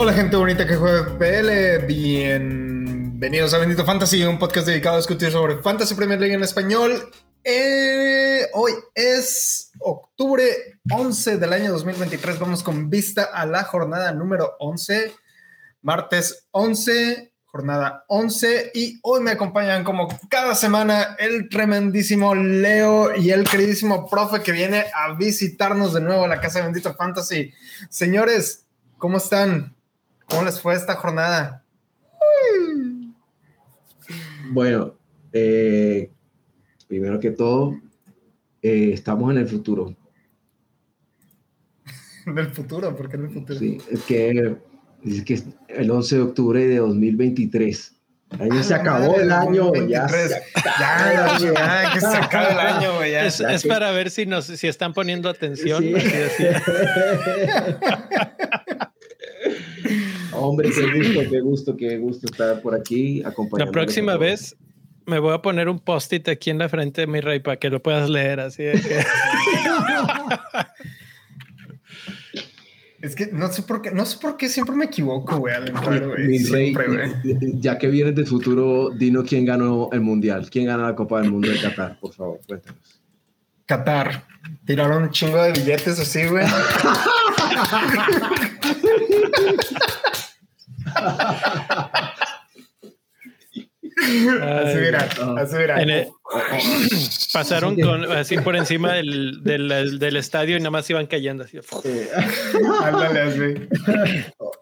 Hola gente bonita que juega PL, bienvenidos a Bendito Fantasy, un podcast dedicado a discutir sobre Fantasy Premier League en español. Eh, hoy es octubre 11 del año 2023, vamos con vista a la jornada número 11, martes 11, jornada 11 y hoy me acompañan como cada semana el tremendísimo Leo y el queridísimo profe que viene a visitarnos de nuevo a la casa de Bendito Fantasy. Señores, ¿cómo están? ¿Cómo les fue esta jornada? Bueno, eh, primero que todo, eh, estamos en el futuro. Del futuro, ¿por qué en el futuro? Sí, es que, es que el 11 de octubre de 2023. El año se acabó el año, ya. Ya, ya, ya, que se acabó el año, güey. ya. Es, es para ver si nos si están poniendo atención. Sí. así, así. Hombre, qué gusto, qué gusto, qué gusto estar por aquí acompañando. La próxima vez me voy a poner un post-it aquí en la frente de mi rey para que lo puedas leer así. de que- Es que no sé por qué, no sé por qué siempre me equivoco, güey, al entrar, güey. Siempre, güey. ya que vienes del futuro, dinos quién ganó el mundial, quién gana la Copa del Mundo de Qatar, por favor, cuéntanos. Qatar. Tiraron un chingo de billetes así, güey. Así mira, así mira. En el- pasaron con, así por encima del, del, del estadio y nada más iban cayendo así. Ándale así.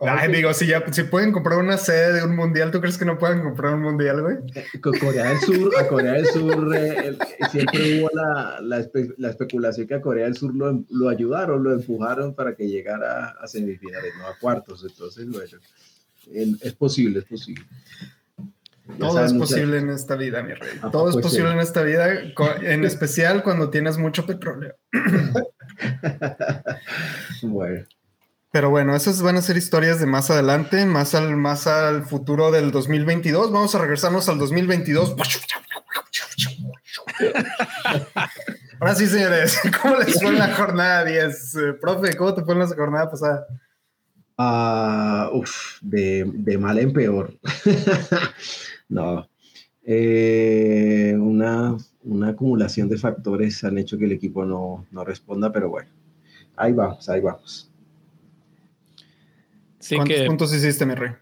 Ay, digo, si ya si pueden comprar una sede de un mundial, ¿tú crees que no pueden comprar un mundial, güey? Con Corea del Sur, a Corea del Sur eh, el- siempre hubo la, la, espe- la especulación que a Corea del Sur lo, lo ayudaron, lo empujaron para que llegara a semifinales, no a cuartos. Entonces, bueno, el- es posible, es posible. Todo es posible en esta vida, mi rey. ¿A Todo es poco es posible en esta vida, en especial cuando tienes mucho petróleo. Bueno, Pero bueno, esas van a ser historias de más adelante, más al, más al futuro del 2022. Vamos a regresarnos al 2022. Ahora sí, señores, ¿cómo les fue en la jornada 10? Eh, profe, ¿cómo te fue en la jornada pasada? Ah, uf, de, de mal en peor. no. Eh, una, una acumulación de factores han hecho que el equipo no, no responda, pero bueno, ahí vamos, ahí vamos. Así ¿Cuántos que puntos hiciste, mi rey?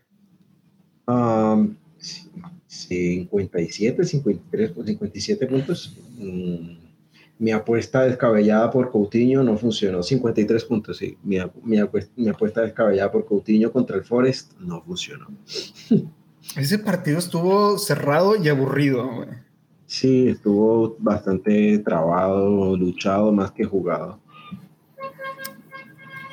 Um, 57, 53, 57 puntos. Mm, mi apuesta descabellada por Coutinho no funcionó. 53 puntos, sí. Mi apuesta, mi apuesta descabellada por Coutinho contra el Forest no funcionó. Ese partido estuvo cerrado y aburrido, güey. Sí, estuvo bastante trabado, luchado más que jugado.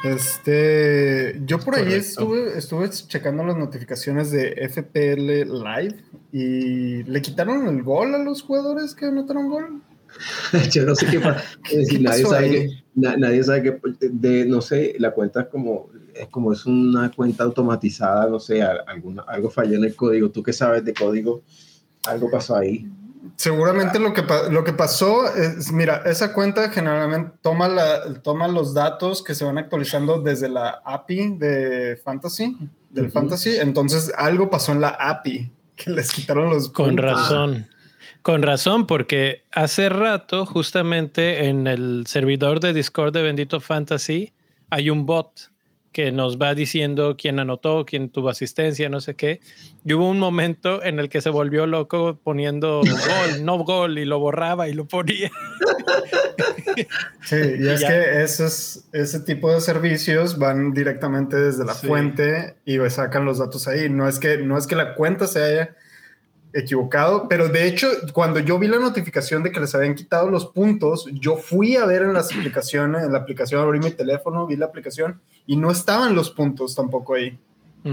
Este, yo por ahí Correcto. estuve, estuve checando las notificaciones de FPL Live y le quitaron el gol a los jugadores que anotaron gol. Yo no sé qué pasa. Decir, ¿Qué nadie, sabe que, na- nadie sabe que, de, no sé, la cuenta es como, es como es una cuenta automatizada, no sé, alguna, algo falló en el código. Tú que sabes de código, algo pasó ahí. Seguramente lo que, lo que pasó es, mira, esa cuenta generalmente toma, la, toma los datos que se van actualizando desde la API de Fantasy, del. Fantasy, entonces algo pasó en la API que les quitaron los con puntos. razón. Con razón, porque hace rato, justamente en el servidor de Discord de Bendito Fantasy, hay un bot que nos va diciendo quién anotó, quién tuvo asistencia, no sé qué. Y hubo un momento en el que se volvió loco poniendo gol, no gol, y lo borraba y lo ponía. Sí, y es Ya. que esos, ese tipo de servicios van directamente desde la Sí. fuente y sacan los datos ahí. No es, que, no es que la cuenta se haya equivocado, pero de hecho, cuando yo vi la notificación de que les habían quitado los puntos, yo fui a ver en las aplicaciones, en la aplicación, abrí mi teléfono, vi la aplicación y no estaban los puntos tampoco ahí.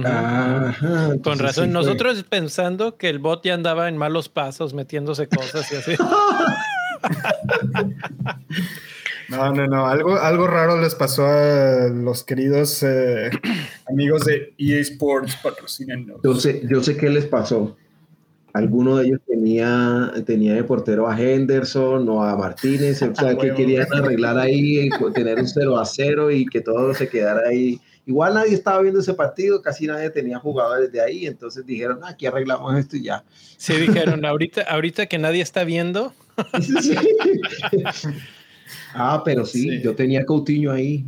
Ajá, Con razón, sí nosotros pensando que el bot ya andaba en malos pasos, metiéndose cosas y así. No, no, no, algo, algo raro les pasó a los queridos eh, amigos de EA Sports patrocinando. Yo sé, yo sé qué les pasó. Alguno de ellos tenía, tenía de portero a Henderson o a Martínez, o sea, que querían arreglar ahí, tener un 0 a 0 y que todo se quedara ahí. Igual nadie estaba viendo ese partido, casi nadie tenía jugadores de ahí, entonces dijeron, aquí arreglamos esto y ya. Sí, dijeron, ahorita, ahorita que nadie está viendo. ah, pero sí, yo tenía Coutinho ahí,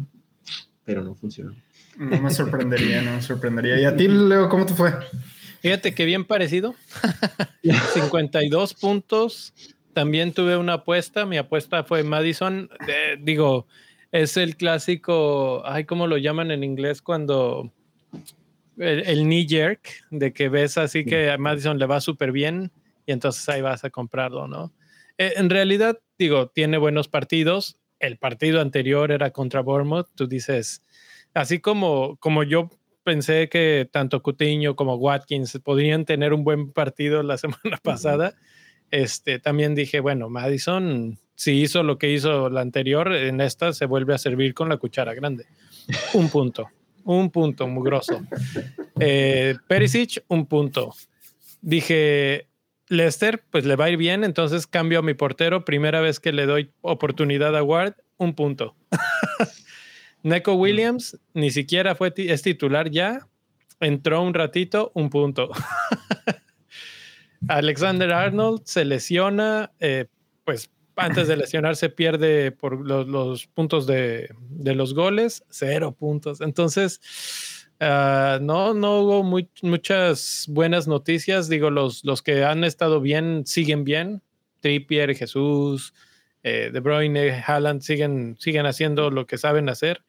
pero no funcionó. No me sorprendería, no me sorprendería. ¿Y a ti, Leo, cómo te fue? Fíjate que bien parecido. 52 puntos. También tuve una apuesta. Mi apuesta fue Madison. digo, es el clásico, ay, ¿cómo lo llaman en inglés cuando el, knee jerk, de que ves así que a Madison le va súper bien y entonces ahí vas a comprarlo, ¿no? Eh, en realidad, digo, tiene buenos partidos. El partido anterior era contra Bournemouth. Tú dices, así como, como yo pensé que tanto Cutiño como Watkins podrían tener un buen partido la semana pasada. Este, también dije, bueno, Madison, si hizo lo que hizo la anterior, en esta se vuelve a servir con la cuchara grande. Un punto, un punto, mugroso. Eh, Perisic, un punto. Dije, Lester, pues le va a ir bien, entonces cambio a mi portero. Primera vez que le doy oportunidad a Ward, un punto. Neko Williams ni siquiera fue es titular ya. Entró un ratito, un punto. Alexander Arnold se lesiona, eh, pues antes de lesionarse pierde por los, puntos de, los goles, cero puntos. Entonces, ah, no, no hubo muchas buenas noticias. Digo, los, los que han estado bien siguen bien. Trippier, Jesús, eh, De Bruyne, Haaland siguen, siguen haciendo lo que saben hacer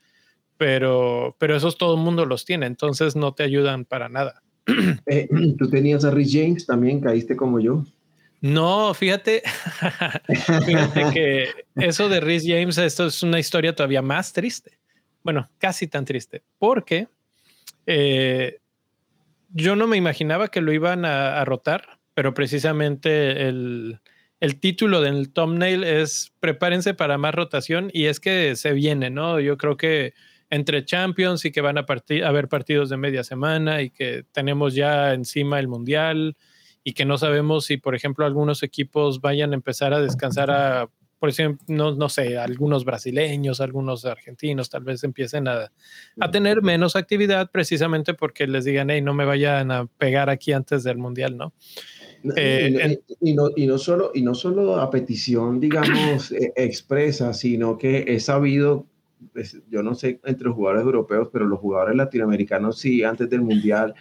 pero, pero esos todo el mundo los tiene, entonces no te ayudan para nada. Eh, Tú tenías a Rich James también, caíste como yo. No, fíjate, fíjate que eso de Rhys James, esto es una historia todavía más triste. Bueno, casi tan triste, porque eh, yo no me imaginaba que lo iban a, rotar, pero precisamente el, el, título del thumbnail es prepárense para más rotación y es que se viene, ¿no? Yo creo que entre Champions y que van a, haber partidos de media semana y que tenemos ya encima el Mundial y que no sabemos si, por ejemplo, algunos equipos vayan a empezar a descansar a, por ejemplo, no, no sé, algunos brasileños, algunos argentinos, tal vez empiecen a, a tener menos actividad precisamente porque les digan, hey, no me vayan a pegar aquí antes del Mundial, ¿no? Eh, y, no, y, no, solo, y no solo a petición, digamos, e, expresa, sino que he sabido yo no sé entre los jugadores europeos, pero los jugadores latinoamericanos sí, antes del Mundial,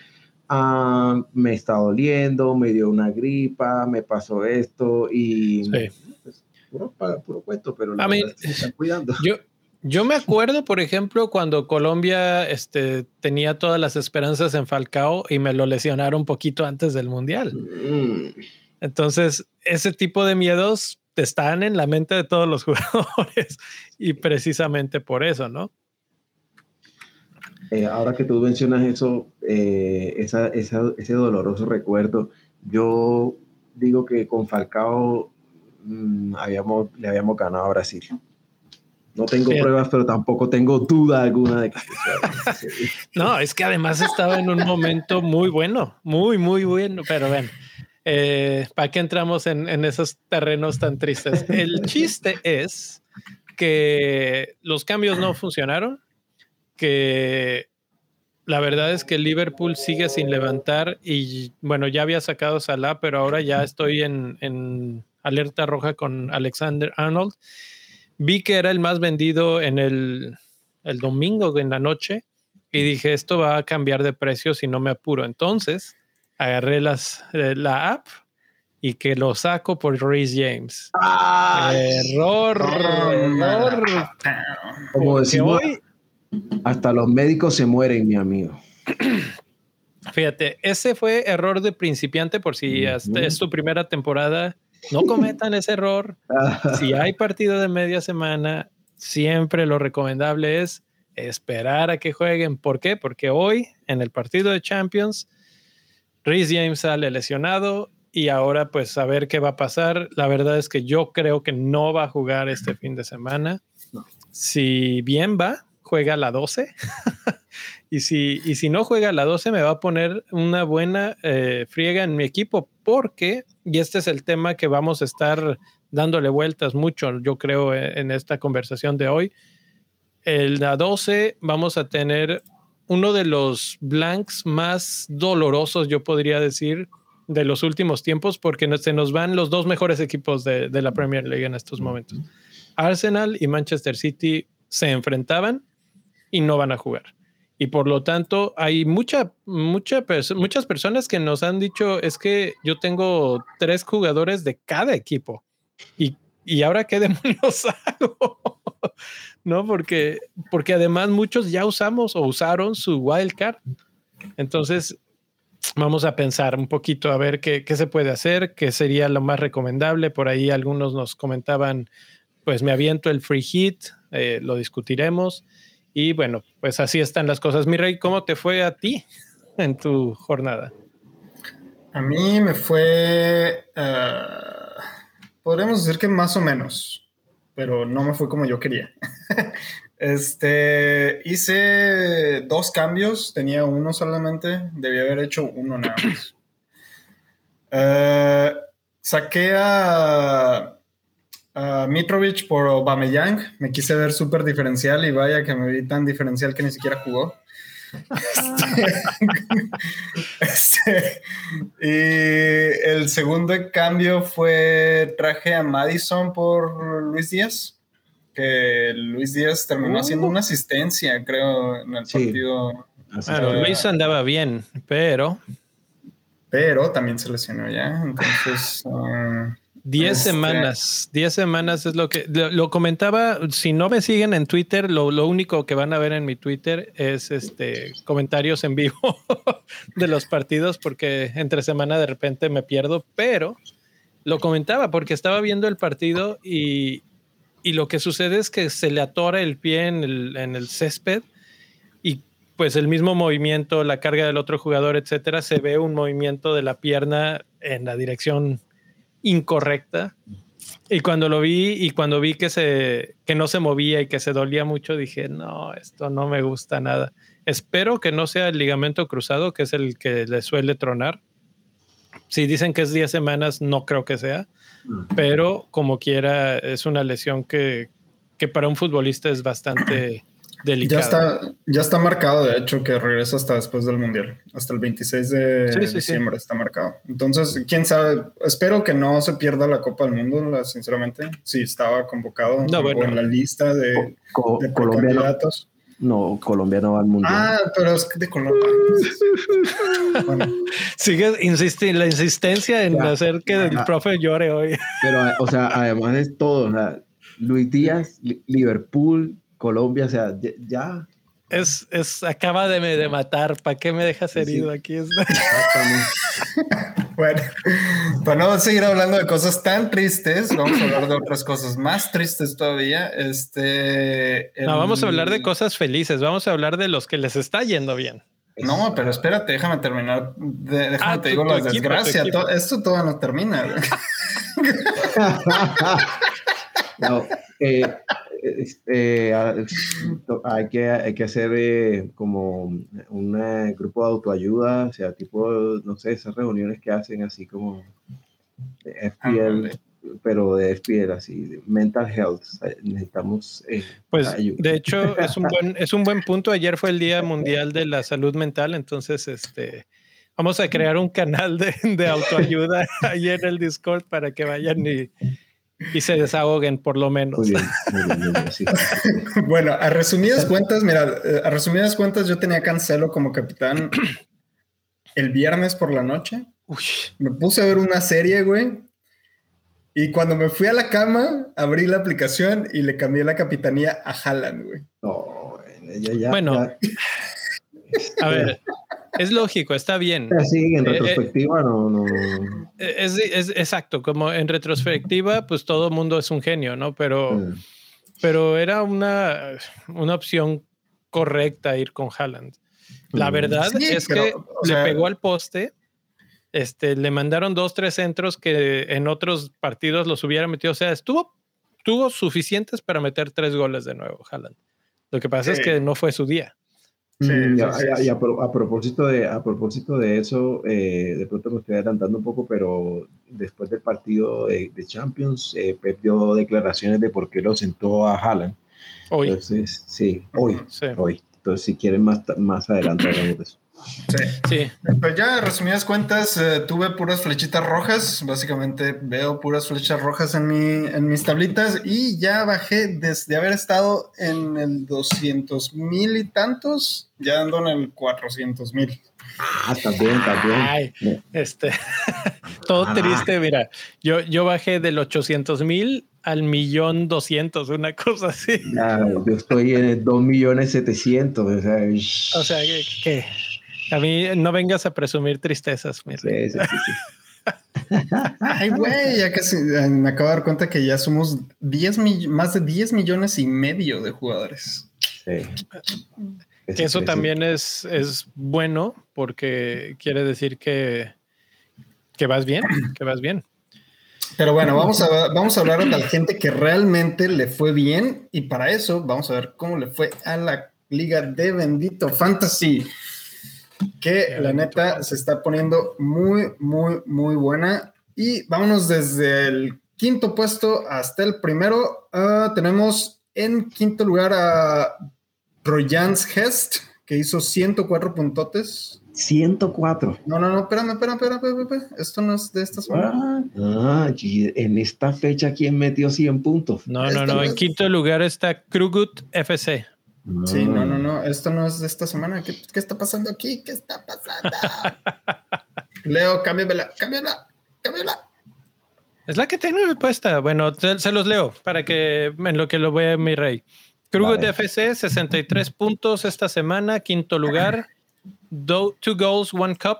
ah, me está doliendo, me dio una gripa, me pasó esto y pues, puro, puro, cuento, pero la se están cuidando. Yo, yo me acuerdo, por ejemplo, cuando Colombia este, tenía todas las esperanzas en Falcao y me lo lesionaron un poquito antes del Mundial. Mm. Entonces, ese tipo de miedos están en la mente de todos los jugadores y precisamente por eso, ¿no? Eh, ahora que tú mencionas eso, eh, ese doloroso recuerdo, yo digo que con Falcao mm, habíamos, le habíamos ganado a Brasil. No tengo pruebas, pero tampoco tengo duda alguna de que No, es que además estaba en un momento muy bueno, muy, muy bueno, pero bueno. Eh, ¿Para qué entramos en, esos terrenos tan tristes? El chiste es que los cambios no funcionaron, que la verdad es que Liverpool sigue sin levantar y bueno, ya había sacado Salah, pero ahora ya estoy en, alerta roja con Alexander Arnold. Vi que era el más vendido en el, el domingo en la noche y dije, esto va a cambiar de precio si no me apuro. Entonces, agarré las, eh, la app y que lo saco por Reese James. error, error. Como decimos, hoy, hasta los médicos se mueren, mi amigo. Fíjate, ese fue error de principiante por si es tu primera temporada. No cometan ese error. si hay partido de media semana, siempre lo recomendable es esperar a que jueguen. ¿Por qué? Porque hoy en el partido de Champions Rhys James sale lesionado y ahora pues a ver qué va a pasar. La verdad es que yo creo que no va a jugar este fin de semana. Si bien va, juega a la 12 Y si, y si no juega la 12, me va a poner una buena eh, friega en mi equipo, porque, y este es el tema que vamos a estar dándole vueltas mucho, yo creo, e, en esta conversación de hoy. El la 12 vamos a tener uno de los blanks más dolorosos, yo podría decir, de los últimos tiempos, porque se nos van los dos mejores equipos de, de la Premier League en estos momentos. Arsenal y Manchester City se enfrentaban y no van a jugar. Y por lo tanto, hay mucha, mucha muchas personas que nos han dicho, es que yo tengo tres jugadores de cada equipo. Y, y ahora qué demonios hago? ¿No? Porque, porque además muchos ya usamos o usaron su wildcard. Entonces, vamos a pensar un poquito a ver qué, se puede hacer, qué sería lo más recomendable. Por ahí algunos nos comentaban, pues me aviento el free hit, eh, lo discutiremos. Y bueno, pues así están las cosas. Mi rey, ¿cómo te fue a ti en tu jornada? A mí me fue, uh, podríamos decir que más o menos, pero no me fue como yo quería. este, hice dos cambios, tenía uno solamente, debía haber hecho uno nada más. Uh, saqué a Uh, Mitrovic por Aubameyang. Me quise ver súper diferencial y vaya que me vi tan diferencial que ni siquiera jugó. este, y el segundo cambio fue traje a Madison por Luis Díaz. Que Luis Díaz terminó haciendo una asistencia, creo, en el partido. Bueno, Luis andaba bien, pero. Pero también se lesionó ya. Entonces. Uh, 10 este, semanas, 10 semanas es lo que lo, comentaba. Si no me siguen en Twitter, lo, lo, único que van a ver en mi Twitter es este comentarios en vivo de los partidos, porque entre semana de repente me pierdo, pero lo comentaba porque estaba viendo el partido y, y lo que sucede es que se le atora el pie en el, en el césped y pues el mismo movimiento, la carga del otro jugador, etcétera, se ve un movimiento de la pierna en la dirección incorrecta. Y cuando lo vi y cuando vi que, se, que no se movía y que se dolía mucho, dije, no, esto no me gusta nada. Espero que no sea el ligamento cruzado, que es el que le suele tronar. Si dicen que es 10 semanas, no creo que sea, pero como quiera, es una lesión que, que para un futbolista es bastante Ya está, ya está marcado, de hecho, que regresa hasta después del Mundial. Hasta el 26 de diciembre está marcado. Entonces, quién sabe, espero que no se pierda la Copa del Mundo, sinceramente. Sí, estaba convocado en la lista de, Colombia No. Colombia no va al Mundial. Ah, pero es de Colombia. Sigue insistiendo la insistencia en hacer que el profe llore hoy. Pero, o sea, además es todo. Luis Díaz, Liverpool, Colombia, o sea, ya. Es, es, acaba de, de matar. ¿Para qué me dejas herido aquí? bueno, para no seguir hablando de cosas tan tristes, vamos a hablar de otras cosas más tristes todavía. Este. No, vamos a hablar de cosas felices. Vamos a hablar de los que les está yendo bien. No, pero espérate, déjame terminar. déjame ah, te digo la desgracia. esto todavía no termina. no, eh, este, hay, que, hay que hacer eh, como un eh, grupo de autoayuda, o sea, tipo, no sé, esas reuniones que hacen así como de FPL, pero de FPL, así, mental health. Necesitamos. Eh, pues, de hecho, es un, buen, es un buen punto. Ayer fue el Día Mundial de la Salud Mental, entonces, este. Vamos a crear un canal de, de autoayuda ahí en el Discord para que vayan y, y se desahoguen por lo menos. bueno, a resumidas cuentas, mira, eh, a resumidas cuentas, yo tenía Cancelo como capitán el viernes por la noche. Me puse a ver una serie, güey. Y cuando me fui a la cama, abrí la aplicación y le cambié la capitanía a Haaland, güey. bueno, a ver, es lógico, está bien. Sí, en eh, eh, retrospectiva no, eh, Es, exacto, como en retrospectiva, pues todo el mundo es un genio, ¿no? Pero, pero era una, una opción correcta ir con Haaland. La mm. verdad es que le pegó al poste. Este, le mandaron dos, tres centros que en otros partidos los hubiera metido. O sea, estuvo, tuvo suficientes para meter tres goles de nuevo, Haaland. Lo que pasa es que no fue su día. Y, a, propósito de, a propósito de eso, eh, de pronto me estoy adelantando un poco, pero después del partido de, Champions, eh, Pep dio declaraciones de por qué lo sentó a Haaland. Hoy. Entonces, sí, hoy. hoy. Entonces, si quieren más, más adelante hablamos de eso. Sí. sí. Pues ya, resumidas cuentas, eh, tuve puras flechitas rojas. Básicamente veo puras flechas rojas en, mi, en mis tablitas y ya bajé desde haber estado en el 200 mil y tantos, ya ando en el 400 mil. Ah, también, también. este, todo ah. triste, mira. Yo, yo bajé del 800 mil al millón doscientos, una cosa así. yo estoy en el 2 millones 700. O sea, o sea que a mí no vengas a presumir tristezas, mi sí, sí, sí, Ay, güey, ya casi me acabo de dar cuenta que ya somos 10 más de 10 millones y medio de jugadores. Sí. Que eso también es, es bueno porque quiere decir que, que vas bien, que vas bien. Pero bueno, vamos a, vamos a hablar de la gente que realmente le fue bien y para eso vamos a ver cómo le fue a la liga de Bendito Fantasy que la neta se está poniendo muy, muy, muy buena. Y vámonos desde el quinto puesto hasta el primero. Ah, tenemos en quinto lugar a Rojans Hest, que hizo 104 puntotes. 104. No, no, no, espérame, espérame, espérame, espérame, Esto no es de esta semana. Ah, en esta fecha, ¿quién metió 100 puntos? No, no, no. En quinto lugar está Krugut FC. Sí, no, no, no, esto no es de esta semana. ¿Qué, qué está pasando aquí? ¿Qué está pasando? Leo, cámbiamela, cámbiala, cámbiala. Es la que tengo puesta. Bueno, se, los leo para que en lo que lo vea mi rey. Kruger de FC, 63 puntos esta semana, quinto lugar. two goals, one cup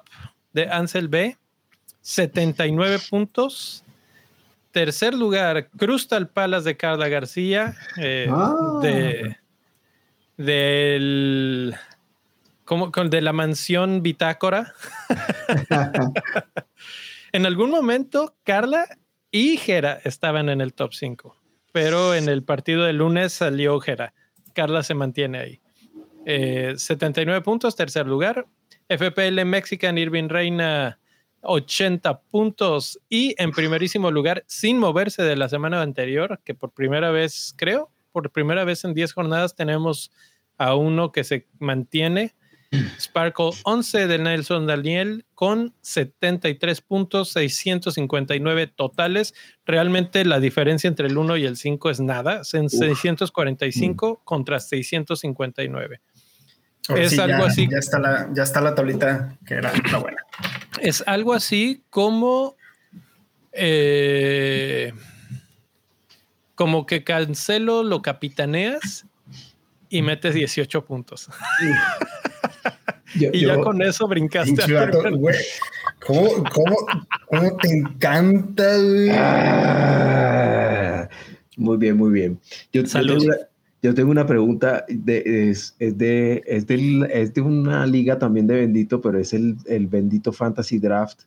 de Ansel B, 79 puntos. Tercer lugar, Crystal Palace de Carla García, eh, ah. de del como de la mansión bitácora. en algún momento, Carla y Jera estaban en el top 5, pero en el partido del lunes salió Jera. Carla se mantiene ahí. 79 eh, puntos, tercer lugar. FPL Mexican Irving Reina, 80 puntos. Y en primerísimo lugar, sin moverse de la semana anterior, que por primera vez, creo, por primera vez en 10 jornadas tenemos a uno que se mantiene. Sparkle 11 de Nelson Daniel con 73 puntos, 659 totales. Realmente la diferencia entre el 1 y el 5 es nada, en 645 mm. contra 659. es algo así. Ya está, la, ya está la tablita que era la buena. Es algo así como. Eh, como que Cancelo lo capitaneas y metes 18 puntos. y ya con eso brincaste. ¿Cómo, cómo, cómo te encanta, ah, muy bien, muy bien. Yo, yo, tengo, una, pregunta. De, es, de, es, es, de una liga también de Bendito, pero es el, el Bendito Fantasy Draft,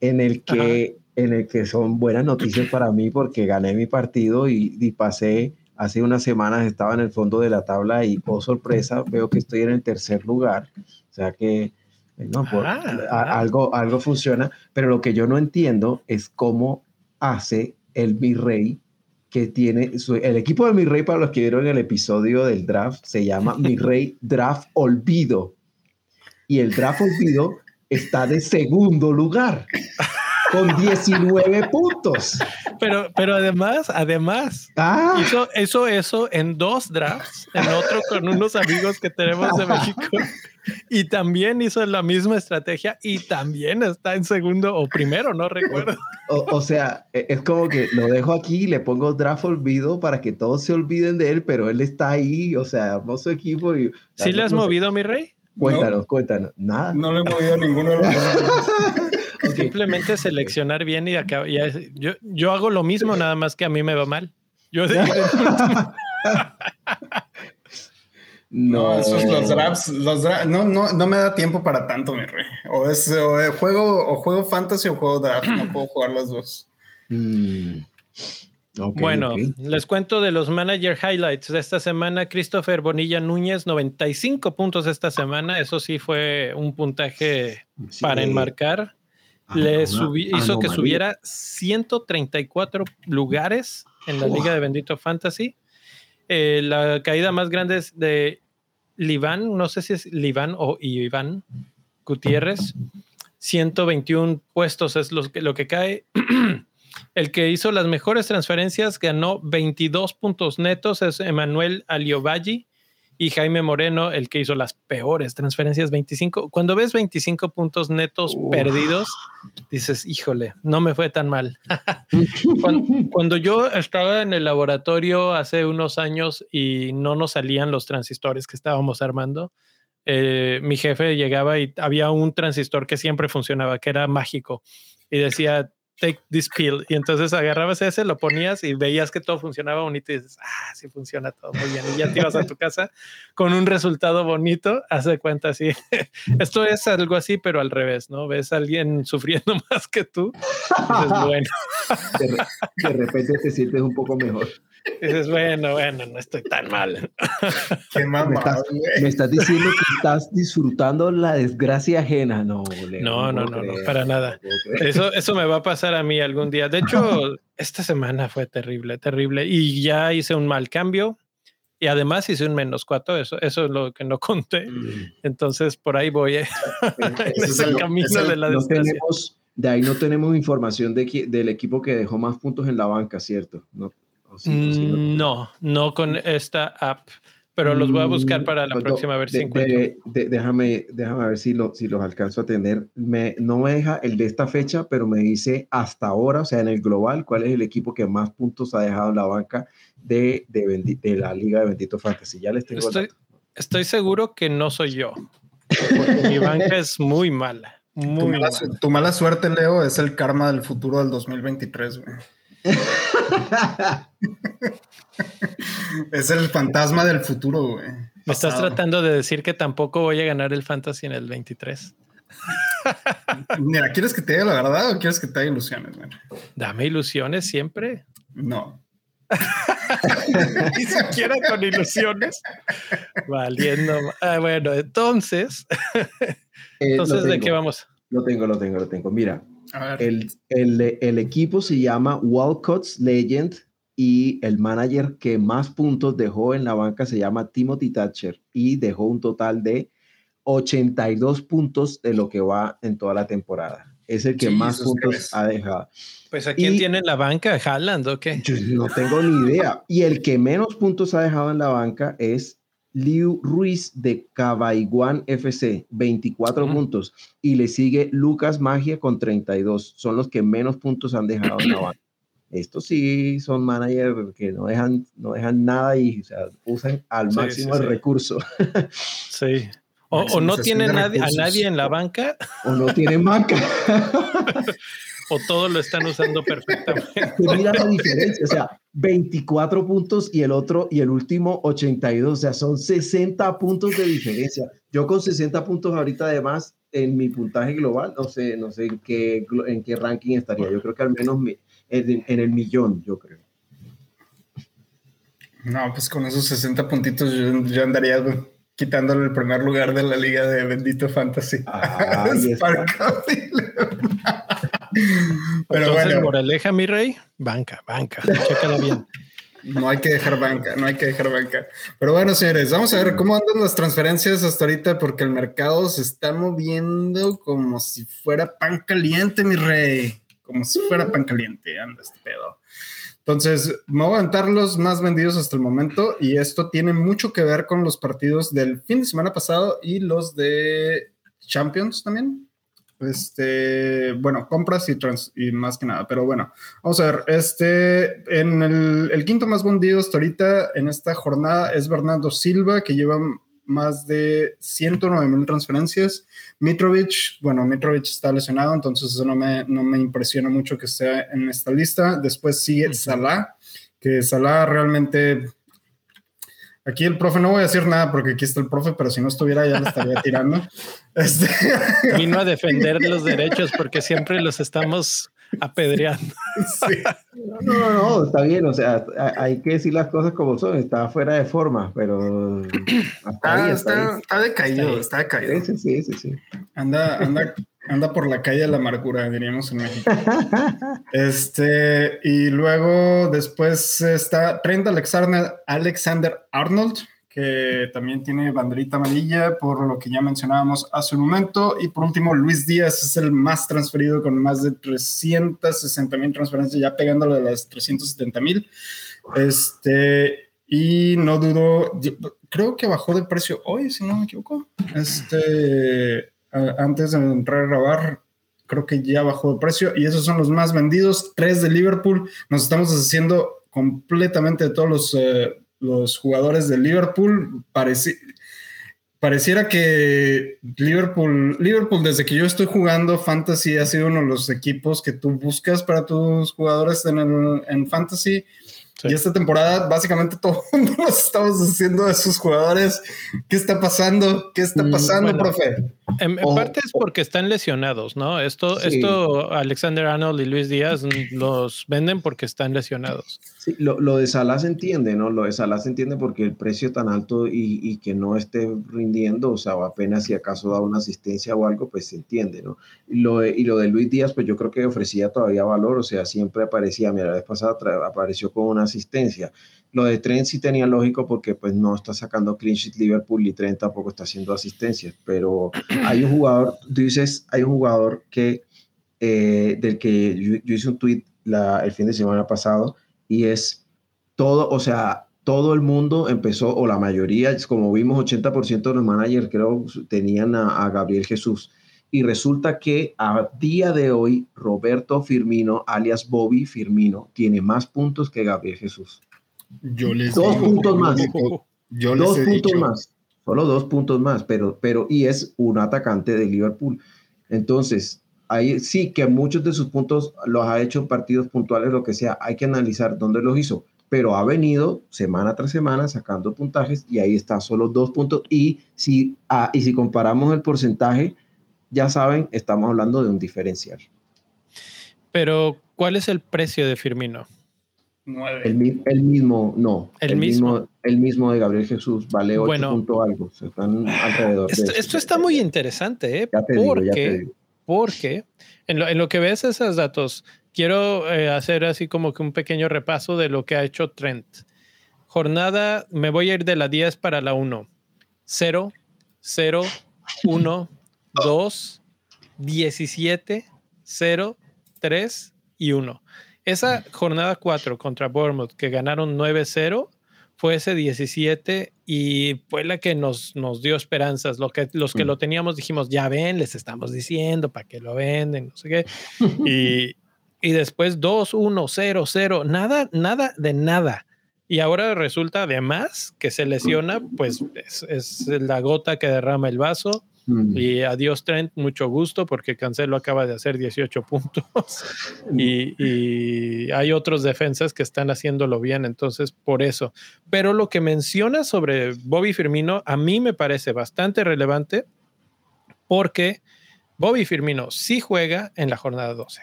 en el que, en el que son buenas noticias para mí porque gané mi partido y, y pasé Hace unas semanas estaba en el fondo de la tabla y, oh sorpresa, veo que estoy en el tercer lugar. O sea que, eh, no, ah, ah. algo, algo funciona, pero lo que yo no entiendo es cómo hace el Virrey que tiene el equipo de Mi Rey, para los que vieron el episodio del draft, se llama Mi Rey Draft Olvido. Y el Draft Olvido está de segundo lugar con 19 puntos. Pero, pero además, además, ah. hizo eso, eso en dos drafts, en otro con unos amigos que tenemos de México. Y también hizo la misma estrategia y también está en segundo o primero, no recuerdo. O, sea, e, es como que lo dejo aquí y le pongo draft olvido para que todos se olviden de él, pero él está ahí, o sea, su equipo. Y, ¿Sí le has movido, mi rey? Cuéntanos, cuéntanos. Nada. No le he movido a ninguno de los Simplemente seleccionar bien y acá. yo, yo hago lo mismo, nada más que a mí me va mal. Yo No, esos los drafts, los no, no, no, me da tiempo para tanto, mi rey. O es juego, o juego fantasy o juego draft, no puedo jugar los dos. Mm. bueno, les cuento de los manager highlights de esta semana. Christopher Bonilla Núñez, 95 puntos esta semana. Eso sí fue un puntaje para enmarcar. Ah, Le hizo que subiera 134 lugares en la Liga de Bendito Fantasy. Eh, la caída más grande es de Liván, no sé si es Liván o Iván Gutiérrez. 121 puestos es lo que, lo que cae. El que hizo las mejores transferencias ganó 22 puntos netos, es Emanuel Aliovalli y Jaime Moreno, el que hizo las peores transferencias, 25. Cuando ves 25 puntos netos perdidos, dices, híjole, no me fue tan mal. cuando, yo estaba en el laboratorio hace unos años y no nos salían los transistores que estábamos armando, eh, mi jefe llegaba y había un transistor que siempre funcionaba, que era mágico, y decía, take this pill. Y entonces agarrabas ese, lo ponías y veías que todo funcionaba bonito y dices, ah, sí funciona todo muy bien. Y ya te ibas a tu casa con un resultado bonito. Haz de cuenta así. Esto es algo así, pero al revés, ¿no? Ves a alguien sufriendo más que tú. Dices, bueno. de repente te sientes un poco mejor dices, bueno, bueno, no estoy tan mal. Qué mamá, me, estás, diciendo que estás disfrutando la desgracia ajena. No, no, no, no, no, para nada. Eso, eso me va a pasar a mí algún día. De hecho, esta semana fue terrible, terrible. Y ya hice un mal cambio. Y además hice un menos cuatro, eso, eso es lo que no conté. Mm. Entonces, por ahí voy. ¿eh? Ese es el camino de la desgracia. de ahí no tenemos información de, del equipo que dejó más puntos en la banca, ¿cierto? No, Mm, no, no con esta app, pero los voy a buscar mm, para la próxima, a ver si encuentro. déjame, déjame ver si, lo, si los alcanzo a tener. Me, no me deja el de esta fecha, pero me dice hasta ahora, o sea, en el global, cuál es el equipo que más puntos ha dejado en la banca de, de, la Liga de Bendito Fantasy. Ya les tengo Estoy, estoy seguro que no soy yo, porque mi banca es muy mala. Muy tu, mala, mala. tu mala suerte, Leo, es el karma del futuro del 2023, güey. Es el fantasma del futuro, güey. ¿Me estás tratando de decir que tampoco voy a ganar el fantasy en el 23? Mira, ¿quieres que te diga la verdad o quieres que te dé ilusiones? Dame ilusiones siempre. No. Ni siquiera con ilusiones. Valiendo. Ah, bueno, entonces. Eh, entonces, ¿de qué vamos? Lo tengo, lo tengo, lo tengo. Mira, el, el, el, equipo se llama Walcott's Legend y el manager que más puntos dejó en la banca se llama Timothy Thatcher y dejó un total de 82 puntos de lo que va en toda la temporada. Es el que más puntos ha dejado. Pues a quién tiene en la banca, Haaland o qué? Yo no tengo ni idea. Y el que menos puntos ha dejado en la banca es Liu Ruiz de Cabaiguán FC, 24 puntos. Y le sigue Lucas Magia con 32. Son los que menos puntos han dejado en la banca. Estos sí son managers que no dejan, no dejan nada y usan al máximo el recurso. sí. O, no tienen a nadie en la banca. O no tienen banca. o todos lo están usando perfectamente. Mira la diferencia, o sea, 24 puntos y el otro y el último 82, o sea, son 60 puntos de diferencia. Yo con 60 puntos ahorita además en mi puntaje global, no sé, no sé en qué, en qué ranking estaría. Yo creo que al menos en, en el millón, yo creo. No, pues con esos 60 puntitos yo, andaría quitándole el primer lugar de la liga de Bendito Fantasy. Ah, Pero Entonces, bueno. moraleja, mi rey, banca, banca, chécala bien. No hay que dejar banca, no hay que dejar banca. Pero bueno, señores, vamos a ver cómo andan las transferencias hasta ahorita, porque el mercado se está moviendo como si fuera pan caliente, mi rey. Como si fuera pan caliente, anda este pedo. Entonces, me voy a aventar los más vendidos hasta el momento, y esto tiene mucho que ver con los partidos del fin de semana pasado y los de Champions también. Este, bueno, compras y, trans, y más que nada, pero bueno, vamos a ver, este, en el, el quinto más vendido hasta ahorita en esta jornada es Bernardo Silva, que lleva más de 109 mil transferencias. Mitrovic, bueno, Mitrovic está lesionado, entonces eso no me, no me impresiona mucho que esté en esta lista. Después sigue Salah, que Salah realmente Aquí el profe, no voy a decir nada porque aquí está el profe, pero si no estuviera ya lo estaría tirando. Este... Vino a defender los derechos porque siempre los estamos apedreando. No, no, no, está bien, o sea, hay que decir las cosas como son, está fuera de forma, pero está, está, está, decaído, está, decaído. Sí, sí, sí, sí. Anda, anda, anda por la calle de la amargura, diríamos en México. este, y luego después está Trent Alexander, Alexander Arnold, que también tiene banderita amarilla, por lo que ya mencionábamos hace un momento. Y por último, Luis Díaz es el más transferido con más de 360 mil transferencias, ya pegándole a las 370 mil. Este, y no dudo, creo que bajó de precio hoy, si no me equivoco. Este, antes de entrar a grabar, creo que ya bajó de precio. Y esos son los más vendidos, tres de Liverpool. Nos estamos haciendo completamente de todos los... Eh, los jugadores de Liverpool. pareciera que Liverpool, Liverpool, desde que yo estoy jugando Fantasy, ha sido uno de los equipos que tú buscas para tus jugadores en, en Fantasy. Y esta temporada, básicamente todo el mundo nos estamos haciendo de sus jugadores. ¿Qué está pasando? ¿Qué está mm, pasando, profe? En, parte es porque están lesionados, ¿no? Esto, esto Alexander Arnold y Luis Díaz los venden porque están lesionados. Sí, lo, lo, de Salah se entiende, ¿no? Lo de Salah se entiende porque el precio tan alto y, y, que no esté rindiendo, o sea, apenas si acaso da una asistencia o algo, pues se entiende, ¿no? Y lo, de, y lo de Luis Díaz, pues yo creo que ofrecía todavía valor, o sea, siempre aparecía, mira, la vez pasada apareció con una asistencia. Lo de Trent sí tenía lógico porque pues no está sacando clean sheet Liverpool y Trent tampoco está haciendo asistencias, pero hay un jugador, tú dices, hay un jugador que, eh, del que yo, hice un tweet el fin de semana pasado y es todo, o sea, todo el mundo empezó, o la mayoría, como vimos, 80% de los managers creo tenían a, Gabriel Jesús. Y resulta que a día de hoy, Roberto Firmino, alias Bobby Firmino, tiene más puntos que Gabriel Jesús. Yo les dos puntos más. Yo dos puntos más. Solo dos puntos más, pero, pero, y es un atacante de Liverpool. Entonces, ahí sí que muchos de sus puntos los ha hecho en partidos puntuales, lo que sea. Hay que analizar dónde los hizo, pero ha venido semana tras semana sacando puntajes y ahí está, solo dos puntos. Y si, ah, y si comparamos el porcentaje, ya saben, estamos hablando de un diferencial. Pero, ¿cuál es el precio de Firmino? El, mismo, no. El, mismo. El mismo de Gabriel Jesús, vale 8 bueno, algo. están alrededor esto, está muy interesante, ¿eh? porque, porque en lo, que ves esos datos, quiero eh, hacer así como que un pequeño repaso de lo que ha hecho Trent. Jornada, me voy a ir de la 10 para la 1. 0, 0, 1, 2, 17, 0, 3 y 1. Esa jornada 4 contra Bournemouth, que ganaron 9-0, fue ese 17 y fue la que nos, nos dio esperanzas. Lo que, los que mm. lo teníamos dijimos, ya ven, les estamos diciendo para que lo venden, no sé qué. y, y después 2, 1, 0, 0, nada, nada de nada. Y ahora resulta además que se lesiona, pues es, es la gota que derrama el vaso. Mm. Y adiós Trent, mucho gusto porque Cancelo acaba de hacer 18 puntos y, y, hay otros defensas que están haciéndolo bien, entonces por eso. Pero lo que menciona sobre Bobby Firmino a mí me parece bastante relevante porque Bobby Firmino sí juega en la jornada 12.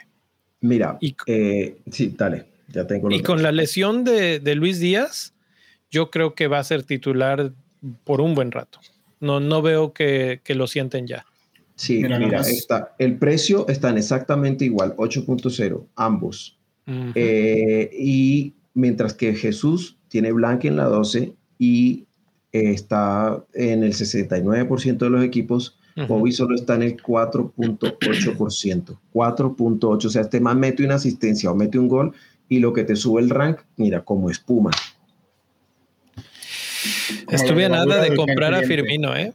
Mira, y, eh, sí, dale, ya tengo. Y con la lesión de, de Luis Díaz, yo creo que va a ser titular por un buen rato. No, no veo que, lo sienten ya. Sí, mira, está, el precio están exactamente igual, 8.0, ambos. Eh, y mientras que Jesús tiene blanca en la 12 y está en el 69% de los equipos, Bobby solo está en el 4.8%. 4.8, o sea, este más mete una asistencia o mete un gol y lo que te sube el rank, mira, como espuma. Estuve a nada de comprar a Firmino, ¿eh?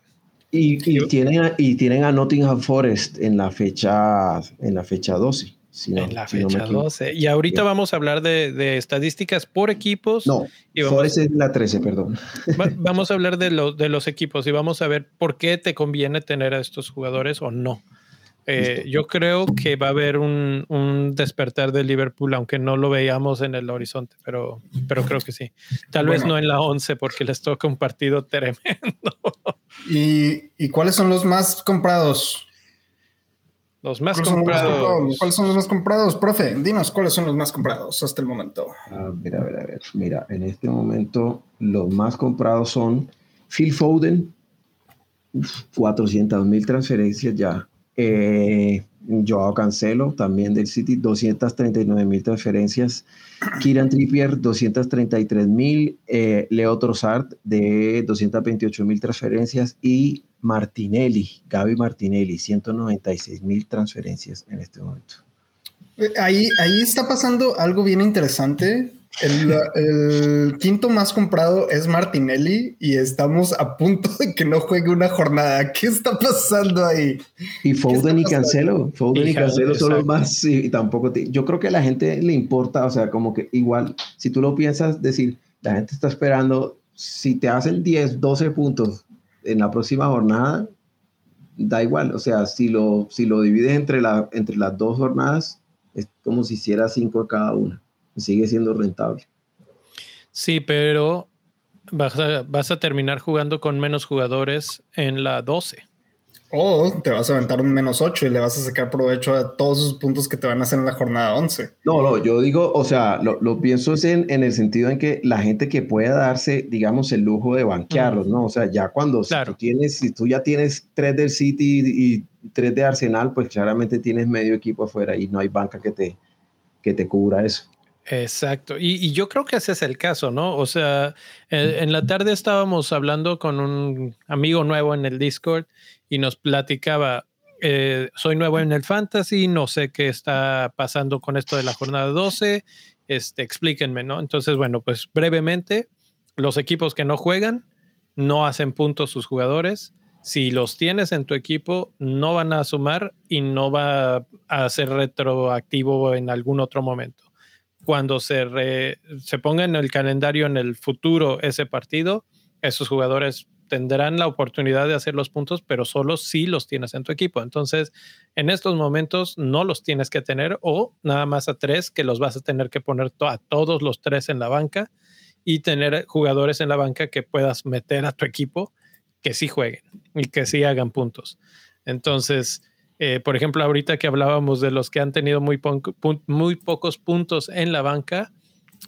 Y, tienen a, y tienen a Nottingham Forest en la fecha, en la fecha 12. en la fecha 12. Y ahorita vamos a hablar de, estadísticas por equipos. No, y Forest es la 13, perdón. vamos a hablar de, de los equipos y vamos a ver por qué te conviene tener a estos jugadores o no. Eh, yo creo que va a haber un, despertar de Liverpool, aunque no lo veíamos en el horizonte, pero, pero creo que sí. Tal vez no en la 11 porque les toca un partido tremendo. ¿Y, cuáles son los más comprados? Los más comprados. ¿Cuáles son los más comprados, profe? Dinos cuáles son los más comprados hasta el momento. A ver, a ver, a ver. Mira, en este momento los más comprados son Phil Foden, 400 mil transferencias ya. Eh, Joao Cancelo, también del City, 239 mil transferencias. Kieran Trippier, 233 mil. Eh, Leo Trossard, de 228 mil transferencias. Y Martinelli, Gaby Martinelli, 196 mil transferencias en este momento. Eh, ahí, ahí está pasando algo bien interesante el, quinto más comprado es Martinelli y estamos a punto de que no juegue una jornada. ¿Qué está pasando ahí? Y Foden y Cancelo. Foden y, Cancelo son los más. Y, tampoco. yo creo que a la gente le importa, o sea, como que igual, si tú lo piensas, decir, la gente está esperando, si te hacen 10, 12 puntos en la próxima jornada, da igual. O sea, si lo, si lo divides entre, la, entre las dos jornadas, es como si hiciera 5 cada una sigue siendo rentable. Sí, pero vas a, vas a terminar jugando con menos jugadores en la 12. O te vas a aventar un menos 8 y le vas a sacar provecho a todos esos puntos que te van a hacer en la jornada 11. No, no, yo digo, o sea, lo, pienso en, en, el sentido en que la gente que pueda darse, digamos, el lujo de banquearlos, ¿no? O sea, ya cuando tú tienes, si tú ya tienes tres del City y, tres de Arsenal, pues claramente tienes medio equipo afuera y no hay banca que te, que te cubra eso. Exacto. Y, yo creo que ese es el caso, ¿no? O sea, en, la tarde estábamos hablando con un amigo nuevo en el Discord y nos platicaba, eh, soy nuevo en el fantasy, no sé qué está pasando con esto de la jornada 12, este, explíquenme, ¿no? Entonces, bueno, pues brevemente, los equipos que no juegan no hacen puntos sus jugadores. Si los tienes en tu equipo, no van a sumar y no va a ser retroactivo en algún otro momento cuando se, se ponga en el calendario en el futuro ese partido, esos jugadores tendrán la oportunidad de hacer los puntos, pero solo si los tienes en tu equipo. Entonces, en estos momentos no los tienes que tener o nada más a tres que los vas a tener que poner a todos los tres en la banca y tener jugadores en la banca que puedas meter a tu equipo que sí jueguen y que sí hagan puntos. Entonces, eh, por ejemplo, ahorita que hablábamos de los que han tenido muy, muy pocos puntos en la banca,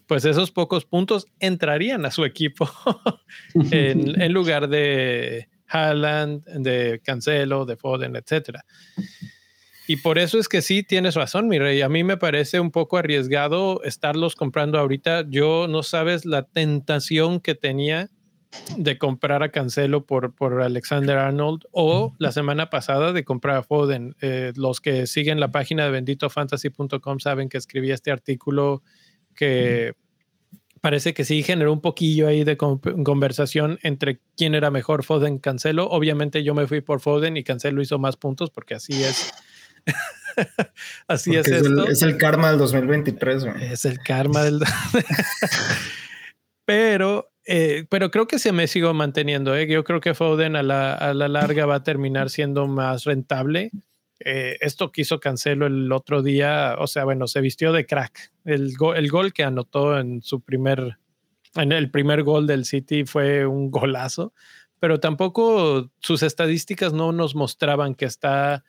pues esos pocos puntos entrarían a su equipo en, lugar de Haaland, de Cancelo, de Foden, etc. Y por eso es que sí tienes razón, mi rey. A mí me parece un poco arriesgado estarlos comprando ahorita. Yo no sabes la tentación que tenía de comprar a Cancelo por, por Alexander Arnold o la semana pasada de comprar a Foden. Eh, los que siguen la página de benditofantasy.com saben que escribí este artículo que parece que sí generó un poquillo ahí de conversación entre quién era mejor Foden Cancelo. Obviamente yo me fui por Foden y Cancelo hizo más puntos porque así es. así es, es, esto. El, es el karma del 2023. Es el karma del... Pero eh, pero creo que se me sigo manteniendo. ¿eh? Yo creo que Foden a la, larga va a terminar siendo más rentable. Eh, esto que hizo Cancelo el otro día, o sea, bueno, se vistió de crack. El, el gol que anotó en su primer, en el primer gol del City fue un golazo, pero tampoco sus estadísticas no nos mostraban que está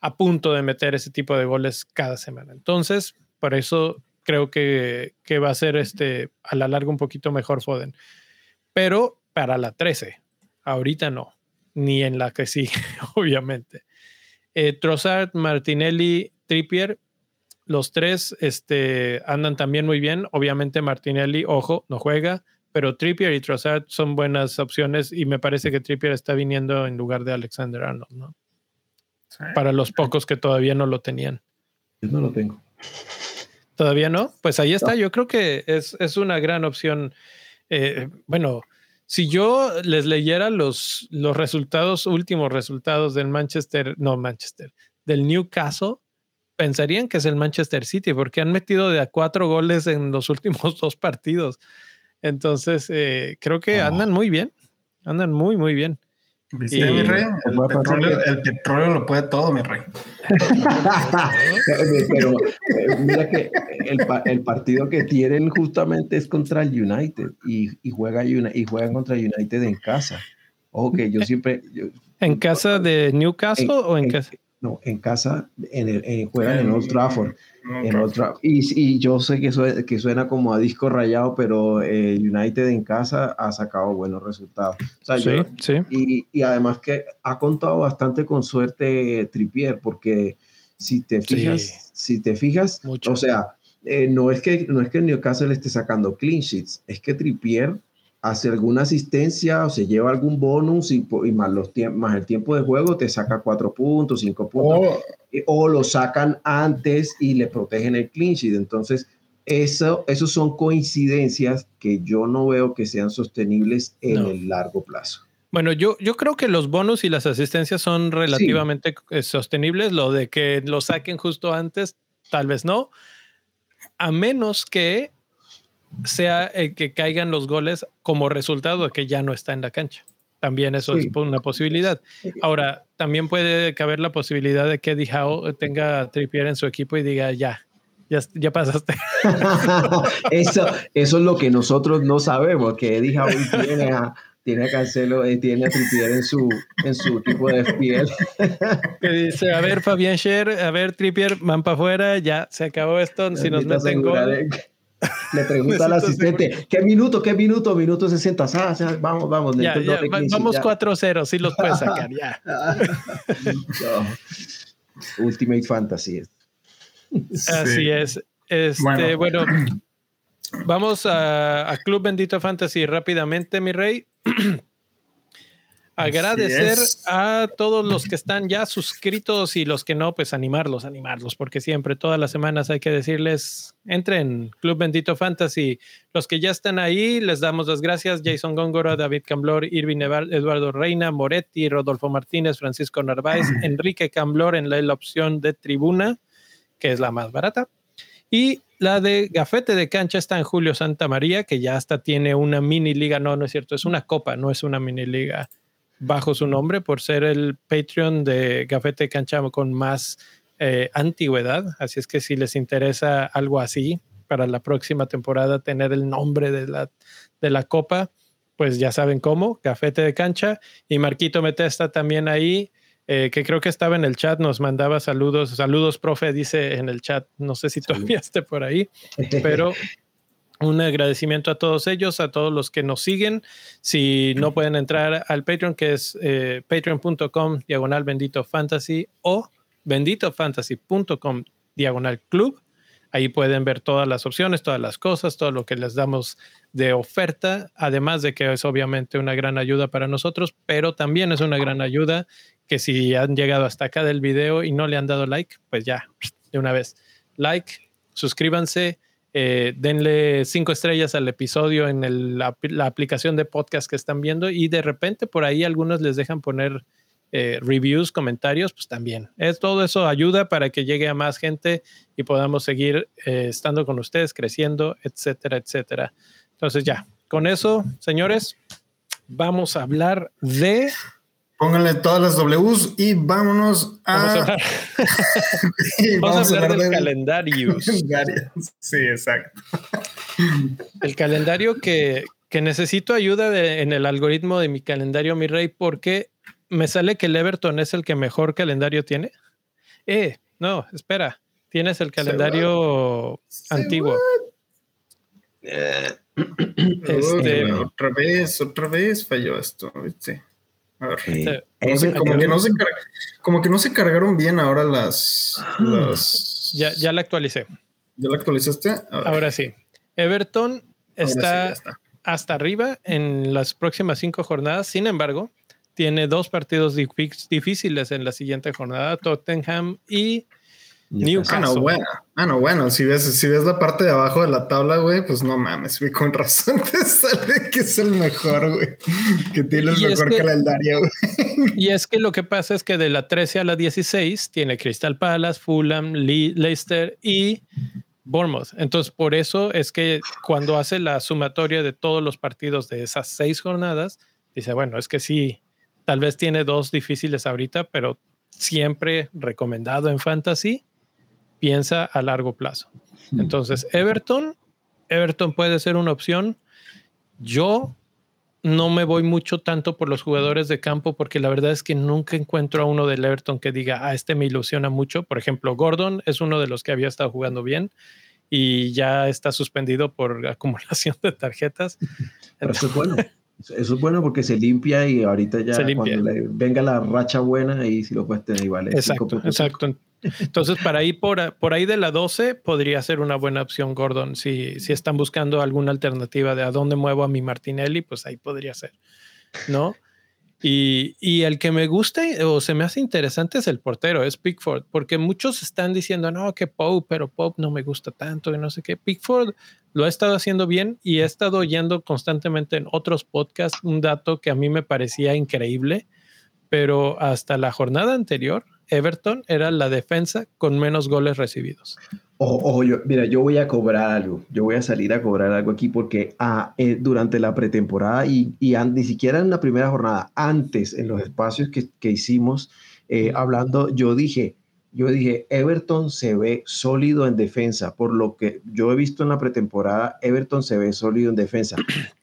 a punto de meter ese tipo de goles cada semana. Entonces, por eso creo que, va a ser este, a la larga un poquito mejor Foden. Pero para la 13, ahorita no, ni en la que sí, obviamente. Eh, Trossard, Martinelli, Trippier, los tres este, andan también muy bien. Obviamente Martinelli, ojo, no juega, pero Trippier y Trossard son buenas opciones y me parece que Trippier está viniendo en lugar de Alexander Arnold, ¿no? Para los pocos que todavía no lo tenían. Yo no lo tengo. ¿Todavía no? Pues ahí está. Yo creo que es, es una gran opción. Eh, bueno, si yo les leyera los, los resultados, últimos resultados del Manchester, no Manchester, del Newcastle, pensarían que es el Manchester City, porque han metido de a cuatro goles en los últimos dos partidos. Entonces, eh, creo que andan muy bien, andan muy, muy bien. ¿Viste, mi rey? El petróleo, lo puede todo, mi rey. Pero eh, mira que el, partido que tienen justamente es contra el United y, y, juega y juegan contra United en casa. Ojo que yo siempre. ¿En casa de Newcastle o en, casa? No, en casa, en el, juegan en, Old Trafford. En Old Trafford. Y, yo sé que, suena, que suena como a disco rayado, pero eh, United en casa ha sacado buenos resultados. sí, sí. Y, y, además que ha contado bastante con suerte Tripier, porque si te fijas, si te fijas, o sea, eh, no, es que, no es que Newcastle esté sacando clean sheets, es que Tripier hace alguna asistencia o se lleva algún bonus y, más, los más el tiempo de juego te saca cuatro puntos, cinco puntos, o lo sacan antes y le protegen el sheet. Entonces, eso, eso son coincidencias que yo no veo que sean sostenibles en el largo plazo. Bueno, yo, yo creo que los bonus y las asistencias son relativamente eh, sostenibles. Lo de que lo saquen justo antes, tal vez no. A menos que sea el que caigan los goles como resultado de que ya no está en la cancha. También eso es una posibilidad. Ahora, también puede caber la posibilidad de que Eddie Howe tenga Trippier en su equipo y diga, ya, ya, ya pasaste. eso, eso es lo que nosotros no sabemos, que Eddie Howe tiene a, tiene a Cancelo, eh, tiene a Trippier en su, en su equipo de FPL. que dice, a ver, Fabián Scher, a ver, Trippier, van para afuera, ya se acabó esto, si nos meten gol. Le pregunta al asistente, ¿qué minuto? ¿Qué minuto? Minuto 60. Ah, vamos, vamos. Ya, vamos 4-0, sí los puedes sacar, ya. Ultimate Fantasy. Así es. Este, bueno. vamos a, a Club Bendito Fantasy rápidamente, mi rey. Agradecer a todos los que están ya suscritos y los que no, pues animarlos, animarlos, porque siempre, todas las semanas hay que decirles, entren, Club Bendito Fantasy. Los que ya están ahí, les damos las gracias. Jason Góngora, David Camblor, Irving Eduardo Reina, Moretti, Rodolfo Martínez, Francisco Narváez, Enrique Camblor en la, la opción de tribuna, que es la más barata. Y la de Gafete de Cancha está en Julio Santa María, que ya hasta tiene una mini liga. No, no es cierto, es una copa, no es una mini liga bajo su nombre por ser el Patreon de Gafete Cancha con más eh, antigüedad. Así es que si les interesa algo así para la próxima temporada, tener el nombre de la, de la copa, pues ya saben cómo, Gafete de Cancha. Y Marquito Metesta también ahí, eh, que creo que estaba en el chat, nos mandaba saludos. Saludos, profe, dice en el chat. No sé si todavía esté por ahí, pero un agradecimiento a todos ellos, a todos los que nos siguen. Si no pueden entrar al Patreon, que es eh, patreon.com diagonal bendito fantasy o benditofantasy.com diagonal club. Ahí pueden ver todas las opciones, todas las cosas, todo lo que les damos de oferta, además de que es obviamente una gran ayuda para nosotros, pero también es una gran ayuda que si han llegado hasta acá del video y no le han dado like, pues ya, de una vez, like, suscríbanse eh, denle cinco estrellas al episodio en la, aplicación de podcast que están viendo y de repente por ahí algunos les dejan poner eh, reviews, comentarios, pues también. Es, todo eso ayuda para que llegue a más gente y podamos seguir eh, estando con ustedes, creciendo, etcétera, etcétera. Entonces ya, con eso, señores, vamos a hablar de Pónganle todas las Ws y vámonos a. Vamos a hablar, vamos a hablar, del, calendario. Sí, exacto. El calendario que, que necesito ayuda en el algoritmo de mi calendario, mi rey, porque me sale que el Everton es el que mejor calendario tiene. Eh, no, espera. Tienes el calendario antiguo. Este, otra vez, otra vez falló esto. Sí. Este, como, que no se como, que no se cargaron bien ahora las. Ah. Ya, ya la actualicé. ¿Ya la actualizaste? Ahora sí. Everton está, hasta arriba en las próximas cinco jornadas. Sin embargo, tiene dos partidos difíciles en la siguiente jornada: Tottenham y Newcastle. Ah, no, bueno. Ah, no, bueno. Si ves, si ves la parte de abajo de la tabla, güey, pues no mames, güey. Con razón te sale que es el mejor, güey. Que tiene el mejor calendario, güey. Y es que lo que pasa es que de la 13 a la 16 tiene Crystal Palace, Fulham, Leicester y Bournemouth. Entonces, por eso es que cuando hace la sumatoria de todos los partidos de esas seis jornadas, dice, bueno, es que sí, tal vez tiene dos difíciles ahorita, pero siempre recomendado en fantasy piensa a largo plazo. Entonces, Everton, Everton puede ser una opción. Yo no me voy mucho tanto por los jugadores de campo porque la verdad es que nunca encuentro a uno del Everton que diga, ah, este me ilusiona mucho. Por ejemplo, Gordon es uno de los que había estado jugando bien y ya está suspendido por acumulación de tarjetas. Pero eso es bueno. Eso es bueno porque se limpia y ahorita ya cuando venga la racha buena y si lo puedes tener igual. Exacto, exacto. Entonces, para ahí por, por ahí de la 12 podría ser una buena opción Gordon. Si, si están buscando alguna alternativa de a dónde muevo a mi Martinelli, pues ahí podría ser, ¿no? Y, el que me gusta o se me hace interesante es el portero, es Pickford, porque muchos están diciendo, no, que Pope, pero Pope no me gusta tanto, y no sé qué. Pickford lo ha estado haciendo bien y he estado oyendo constantemente en otros podcasts un dato que a mí me parecía increíble, pero hasta la jornada anterior Everton era la defensa con menos goles recibidos. Ojo, yo, mira, yo voy a cobrar algo, yo voy a salir a cobrar algo aquí porque ah, eh, durante la pretemporada y, y ni siquiera en la primera jornada, antes en los espacios que, que hicimos, eh, hablando, yo dije, yo dije, Everton se ve sólido en defensa, por lo que yo he visto en la pretemporada, Everton se ve sólido en defensa.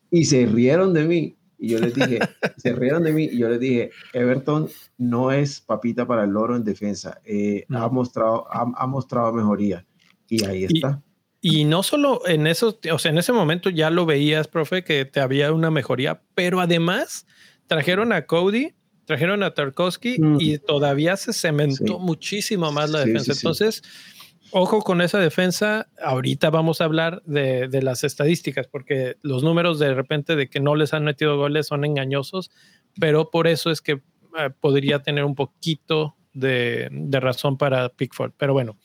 Y se rieron de mí, y yo les dije, se rieron de mí y yo les dije, Everton no es papita para el loro en defensa. Eh, ha, mostrado, ha, mostrado mejoría. Y ahí está. Y, no solo en eso, o sea, en ese momento ya lo veías, profe, que te había una mejoría, pero además trajeron a Cody, trajeron a Tarkovsky mm. y todavía se cementó muchísimo más la defensa. Entonces, Ojo con esa defensa. Ahorita vamos a hablar de, las estadísticas, porque los números de repente de que no les han metido goles son engañosos, pero por eso es que eh, podría tener un poquito de, razón para Pickford. Pero bueno,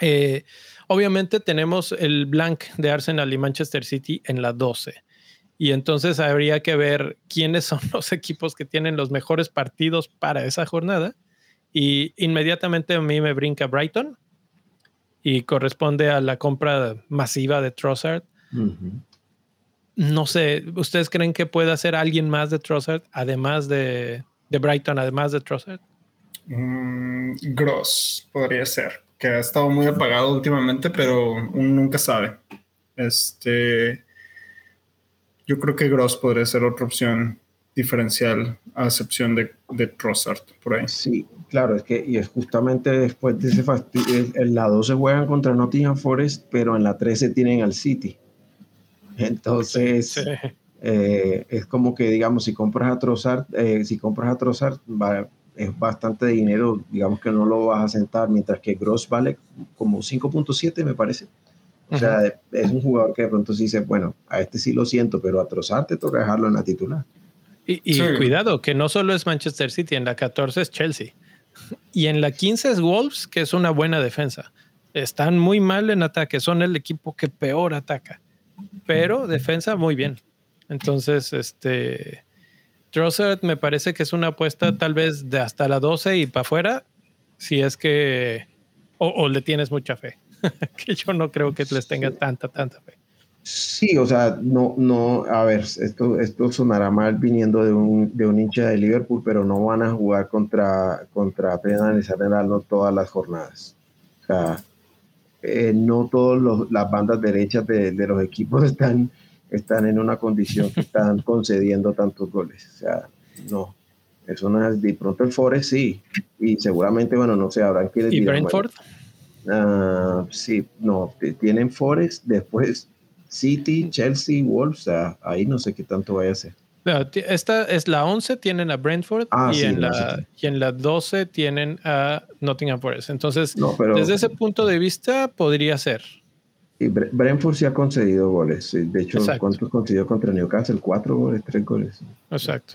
eh, obviamente tenemos el blank de Arsenal y Manchester City en la 12. Y entonces habría que ver quiénes son los equipos que tienen los mejores partidos para esa jornada. Y inmediatamente a mí me brinca Brighton, y corresponde a la compra masiva de Trossard. No sé, ¿ustedes creen que puede hacer alguien más de Trossard, además de, de Brighton, además de Trossard? Mm, Gross podría ser, que ha estado muy apagado últimamente, pero uno nunca sabe. Este, yo creo que Gross podría ser otra opción diferencial a excepción de, de Trossard por ahí. Sí, claro, es que y es justamente después de ese fastidio, en la 12 juegan contra Nottingham Forest, pero en la 13 tienen al City. Entonces, eh, es como que, digamos, si compras a Trossard, eh, si compras a Trossard, es bastante dinero, digamos que no lo vas a sentar, mientras que Gross vale como 5.7, me parece. O sea, es un jugador que de pronto sí dice, bueno, a este sí lo siento, pero a Trossard te toca dejarlo en la titular. Y, cuidado, que no solo es Manchester City, en la 14 es Chelsea. Y en la 15 es Wolves, que es una buena defensa. Están muy mal en ataque, son el equipo que peor ataca. Pero defensa muy bien. Entonces, este Trossard me parece que es una apuesta tal vez de hasta la 12 y para afuera, si es que o le tienes mucha fe. que yo no creo que les tenga tanta, tanta fe. Sí, o sea, no, no, a ver, esto, esto sonará mal viniendo de un, de un hincha de Liverpool, pero no van a jugar contra, contra no todas las jornadas. O sea, eh, no todas las bandas derechas de, de, los equipos están, están en una condición que están concediendo tantos goles. O sea, no. Eso no es, de pronto el Forest sí, y seguramente, bueno, no sé, habrán que... ¿Y Brentford? Ah, sí, no, tienen Forest, después City, Chelsea, Wolves, ahí no sé qué tanto vaya a ser. esta es la 11, tienen a Brentford ah, y, en la, y, en la, 12 tienen a Nottingham Forest. Entonces, desde ese punto de vista, podría ser. Y Brentford sí ha concedido goles. De hecho, ¿cuántos concedió contra Newcastle? Cuatro goles, tres goles. Exacto.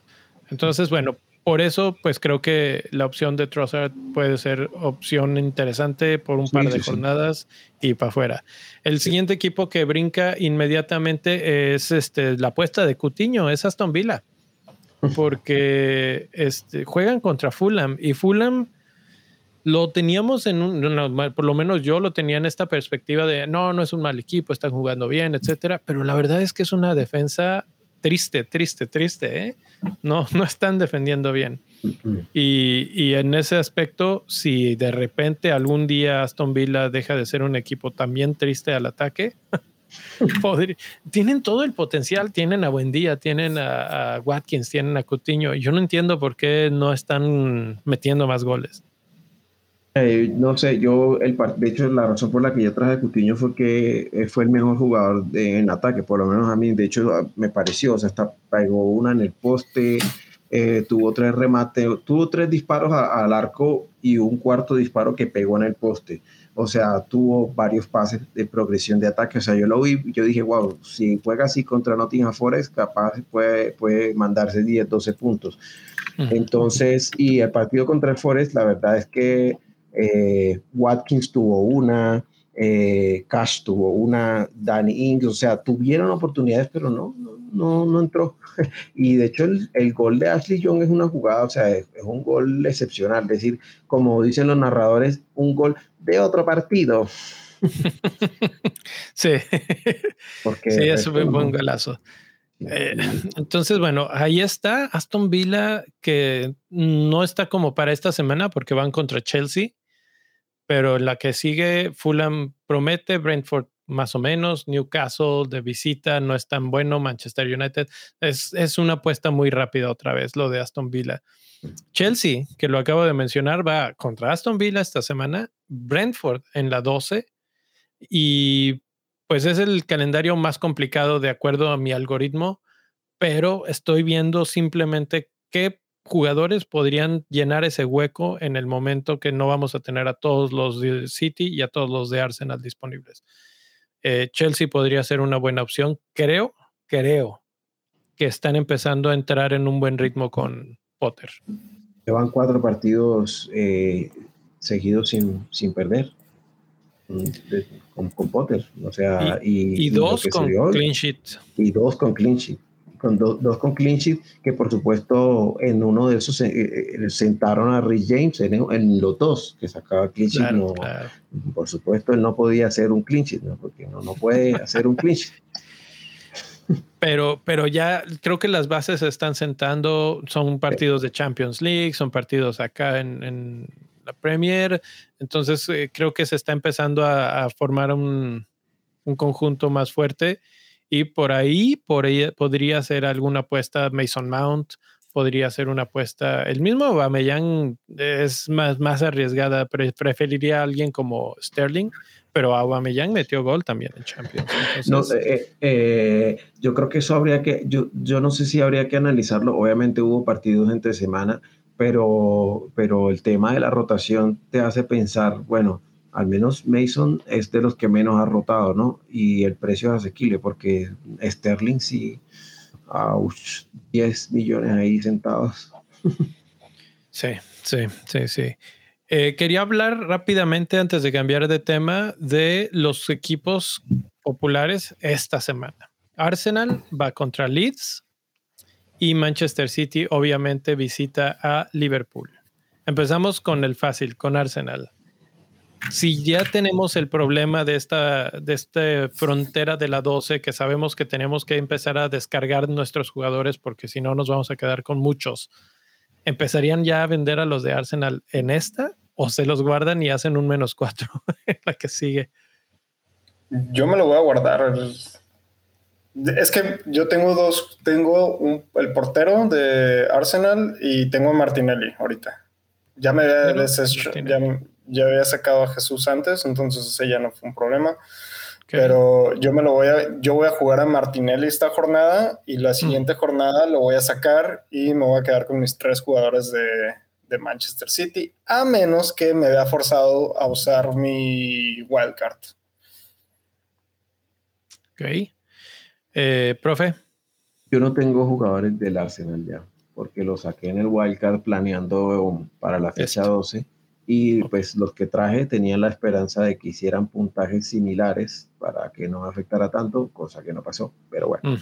Entonces, bueno, por eso, pues creo que la opción de Trossard puede ser opción interesante por un par de jornadas y para afuera. El siguiente equipo que brinca inmediatamente es este, la apuesta de Cutiño, es Aston Villa, porque este, juegan contra Fulham y Fulham lo teníamos en un, por lo menos yo lo tenía en esta perspectiva de no, no es un mal equipo, están jugando bien, etcétera, pero la verdad es que es una defensa triste, triste, triste, ¿eh? No, no están defendiendo bien. Y, y, en ese aspecto, si de repente algún día Aston Villa deja de ser un equipo también triste al ataque, tienen todo el potencial, tienen a Buendía, tienen a, Watkins, tienen a Cutiño. Yo no entiendo por qué no están metiendo más goles. Eh, no sé, yo, el, de hecho, la razón por la que yo traje a Cutiño fue que eh, fue el mejor jugador en ataque, por lo menos a mí, de hecho, me pareció, o sea, hasta pegó una en el poste, eh, tuvo tres remates, tuvo tres disparos al arco y un cuarto disparo que pegó en el poste. O sea, tuvo varios pases de progresión de ataque. O sea, yo lo vi, yo dije, wow, si juega así contra Nottingham Forest, capaz puede, puede mandarse 10, 12 puntos. Entonces, y el partido contra el Forest, la verdad es que eh, Watkins tuvo una, eh, Cash tuvo una, Danny Ings, o sea, tuvieron oportunidades, pero no, no, no, entró. Y de hecho el, el, gol de Ashley Young es una jugada, o sea, es, un gol excepcional, es decir, como dicen los narradores, un gol de otro partido. Sí, Porque sí, es un buen golazo. Eh, entonces, bueno, ahí está Aston Villa, que no está como para esta semana porque van contra Chelsea, pero la que sigue, Fulham promete, Brentford más o menos, Newcastle de visita no es tan bueno, Manchester United es, es una apuesta muy rápida otra vez, lo de Aston Villa. Chelsea, que lo acabo de mencionar, va contra Aston Villa esta semana, Brentford en la 12 y pues es el calendario más complicado de acuerdo a mi algoritmo, pero estoy viendo simplemente qué jugadores podrían llenar ese hueco en el momento que no vamos a tener a todos los de City y a todos los de Arsenal disponibles. Eh, Chelsea podría ser una buena opción. Creo, creo que están empezando a entrar en un buen ritmo con Potter. Llevan cuatro partidos eh, seguidos sin, sin perder con, Potter. O sea, y, dos con clean sheet. Y dos con clean sheet con dos con clean sheet, que por supuesto en uno de esos eh, eh, sentaron a Rich James en, los dos, que sacaba clean sheet. no, Por supuesto, él no podía hacer un clean sheet, ¿no? porque no, no puede hacer un clean sheet. Pero, pero ya creo que las bases se están sentando, son partidos de Champions League, son partidos acá en, la Premier, entonces eh, creo que se está empezando a, formar un, un conjunto más fuerte y por ahí, por ahí podría ser alguna apuesta Mason Mount, podría ser una apuesta. El mismo Aubameyang es más, más arriesgada, pero preferiría a alguien como Sterling, pero Aubameyang metió gol también en Champions. No, eh, eh, yo creo que eso habría que, yo, yo no sé si habría que analizarlo. Obviamente hubo partidos entre semana, pero, pero el tema de la rotación te hace pensar, bueno, al menos Mason es de los que menos ha rotado, ¿no? Y el precio es asequible porque Sterling sí, 10 millones ahí sentados. Sí, sí, sí, sí. Eh, quería hablar rápidamente antes de cambiar de tema de los equipos populares esta semana. Arsenal va contra Leeds y Manchester City obviamente visita a Liverpool. Empezamos con el fácil, con Arsenal si ya tenemos el problema de esta, de esta frontera de la 12, que sabemos que tenemos que empezar a descargar nuestros jugadores porque si no nos vamos a quedar con muchos, ¿empezarían ya a vender a los de Arsenal en esta o se los guardan y hacen un menos cuatro en la que sigue? Yo me lo voy a guardar. Que yo tengo dos, tengo el portero de Arsenal y tengo a Martinelli ahorita. Ya me, ya, ya había sacado a Jesús antes, entonces ese ya no fue un problema. Pero yo me lo voy a, yo voy a jugar a Martinelli esta jornada y la mm. siguiente jornada lo voy a sacar y me voy a quedar con mis tres jugadores de, de Manchester City, a menos que me vea forzado a usar mi wildcard. Ok. Eh, profe. Yo no tengo jugadores del Arsenal ya, porque lo saqué en el wildcard planeando para la fecha 12 y pues los que traje tenían la esperanza de que hicieran puntajes similares para que no afectara tanto, cosa que no pasó, pero bueno.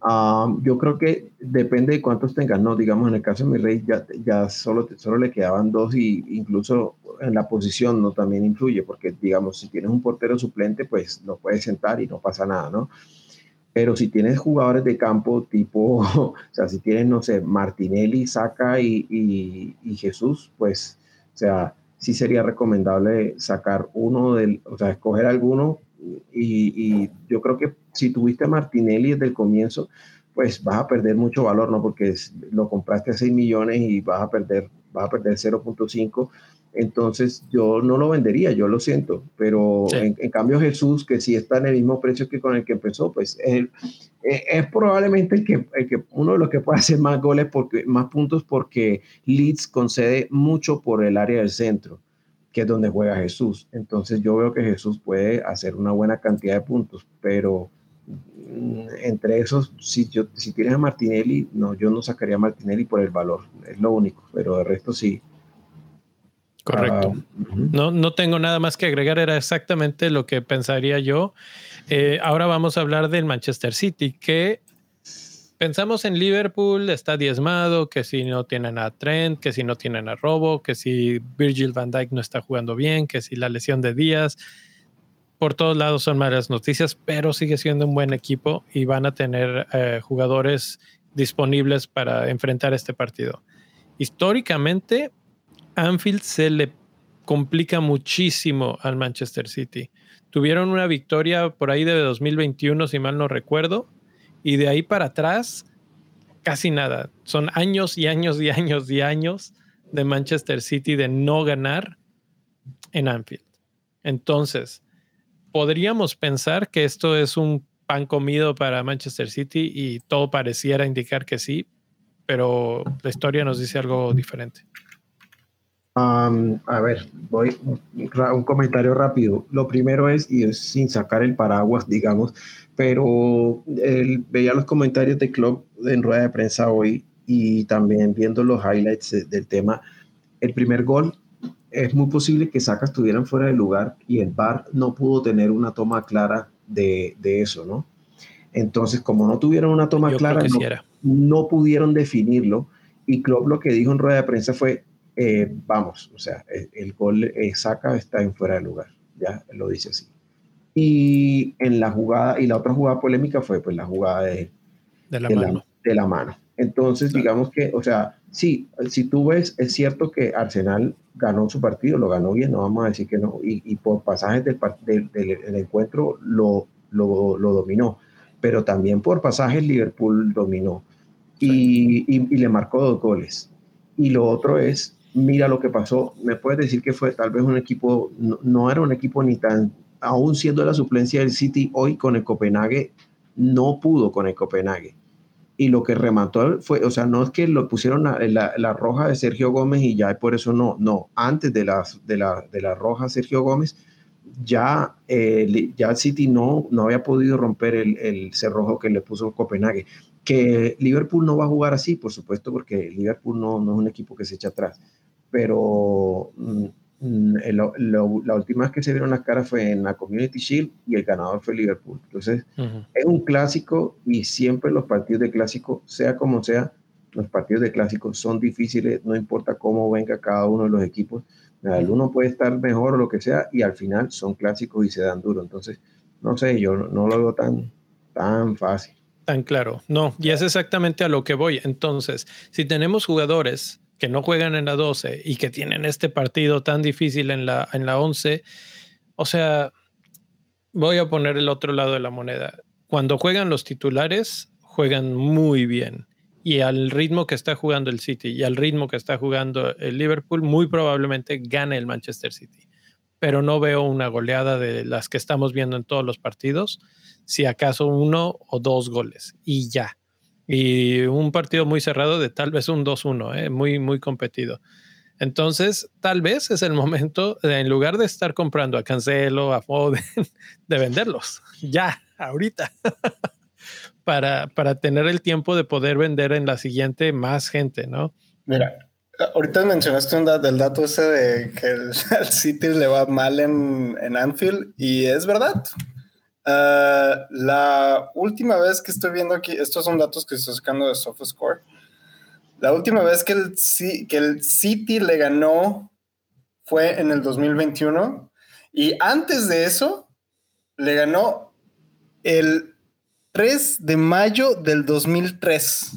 Ah, yo creo que depende de cuántos tengan, ¿no? Digamos, en el caso de mi rey ya, ya solo, solo le quedaban dos y incluso en la posición no también influye, porque digamos, si tienes un portero suplente, pues lo puedes sentar y no pasa nada, ¿no? Pero si tienes jugadores de campo tipo, o sea, si tienes, no sé, Martinelli, Saca y, y, Jesús, pues, o sea, sí sería recomendable sacar uno del, o sea, escoger alguno y, yo creo que si tuviste a Martinelli desde el comienzo, pues vas a perder mucho valor, ¿no? Porque lo compraste a 6 millones y vas a perder, vas a perder 0.5 entonces yo no lo vendería, yo lo siento, pero en, cambio Jesús, que sí está en el mismo precio que con el que empezó, pues es, es, probablemente el que, el que, uno de los que puede hacer más goles, porque, más puntos, porque Leeds concede mucho por el área del centro, que es donde juega Jesús. Entonces yo veo que Jesús puede hacer una buena cantidad de puntos, pero mm, entre esos, si, yo, si tienes a Martinelli, no, yo no sacaría a Martinelli por el valor, es lo único, pero de resto sí Correcto. No, no tengo nada más que agregar, era exactamente lo que pensaría yo. Eh, ahora vamos a hablar del Manchester City, que pensamos en Liverpool, está diezmado, que si no tienen a Trent, que si no tienen a Robo, que si Virgil van Dijk no está jugando bien, que si la lesión de Díaz. Por todos lados son malas noticias, pero sigue siendo un buen equipo y van a tener eh, jugadores disponibles para enfrentar este partido. Históricamente, Anfield se le complica muchísimo al Manchester City. Tuvieron una victoria por ahí de 2021, si mal no recuerdo, y de ahí para atrás, casi nada. Son años y años y años y años de Manchester City de no ganar en Anfield. Entonces, podríamos pensar que esto es un pan comido para Manchester City y todo pareciera indicar que sí, pero la historia nos dice algo diferente a ver, voy un comentario rápido. Lo primero es, y es sin sacar el paraguas, digamos, pero veía los comentarios de Club en rueda de prensa hoy y también viendo los highlights del tema. El primer gol es muy posible que Saka estuvieran fuera de lugar y el VAR no pudo tener una toma clara de, eso, ¿no? Entonces, como no tuvieron una toma clara, no, no, pudieron definirlo. Y Klopp lo que dijo en rueda de prensa fue, eh, vamos, o sea, el, gol eh, saca está en fuera de lugar, ya lo dice así. Y en la jugada, y la otra jugada polémica fue pues la jugada de, de, la, mano. de la mano. Entonces, digamos que, o sea, sí, si tú ves, es cierto que Arsenal ganó su partido, lo ganó bien, no vamos a decir que no, y, por pasajes del, del, encuentro lo, lo, lo, dominó, pero también por pasajes Liverpool dominó y, y, le marcó dos goles. Y lo otro es mira lo que pasó. Me puedes decir que fue tal vez un equipo, no, era un equipo ni tan, aún siendo la suplencia del City hoy con el Copenhague, no pudo con el Copenhague. Y lo que remató fue, o sea, no es que lo pusieron la, la, roja de Sergio Gómez y ya por eso no, no, antes de la, de la, de la roja Sergio Gómez, ya, eh, ya el City no, no había podido romper el, el cerrojo que le puso Copenhague. Que Liverpool no va a jugar así, por supuesto, porque Liverpool no, no es un equipo que se echa atrás pero mm, la última vez que se vieron las caras fue en la Community Shield y el ganador fue Liverpool. Entonces, es un clásico y siempre los partidos de clásico, sea como sea, los partidos de clásico son difíciles, no importa cómo venga cada uno de los equipos. El uno puede estar mejor o lo que sea y al final son clásicos y se dan duro. Entonces, no sé, yo no, lo veo tan, tan fácil. Tan claro, no, y es exactamente a lo que voy. Entonces, si tenemos jugadores que no juegan en la 12 y que tienen este partido tan difícil en la, en la 11, o sea, voy a poner el otro lado de la moneda. Cuando juegan los titulares, juegan muy bien. Y al ritmo que está jugando el City y al ritmo que está jugando el Liverpool, muy probablemente gane el Manchester City. Pero no veo una goleada de las que estamos viendo en todos los partidos, si acaso uno o dos goles. Y ya y un partido muy cerrado de tal vez un 2-1, ¿eh? muy, muy competido. Entonces, tal vez es el momento, de, en lugar de estar comprando a Cancelo, a Foden, de venderlos ya, ahorita, para, para tener el tiempo de poder vender en la siguiente más gente, ¿no? Mira, ahorita mencionaste un del dato ese de que el, City le va mal en, en Anfield y es verdad. Ah, la última vez que estoy viendo aquí, estos son datos que estoy sacando de SofaScore. La última vez que el, que el City le ganó fue en el 2021 y antes de eso le ganó el 3 de mayo del 2003.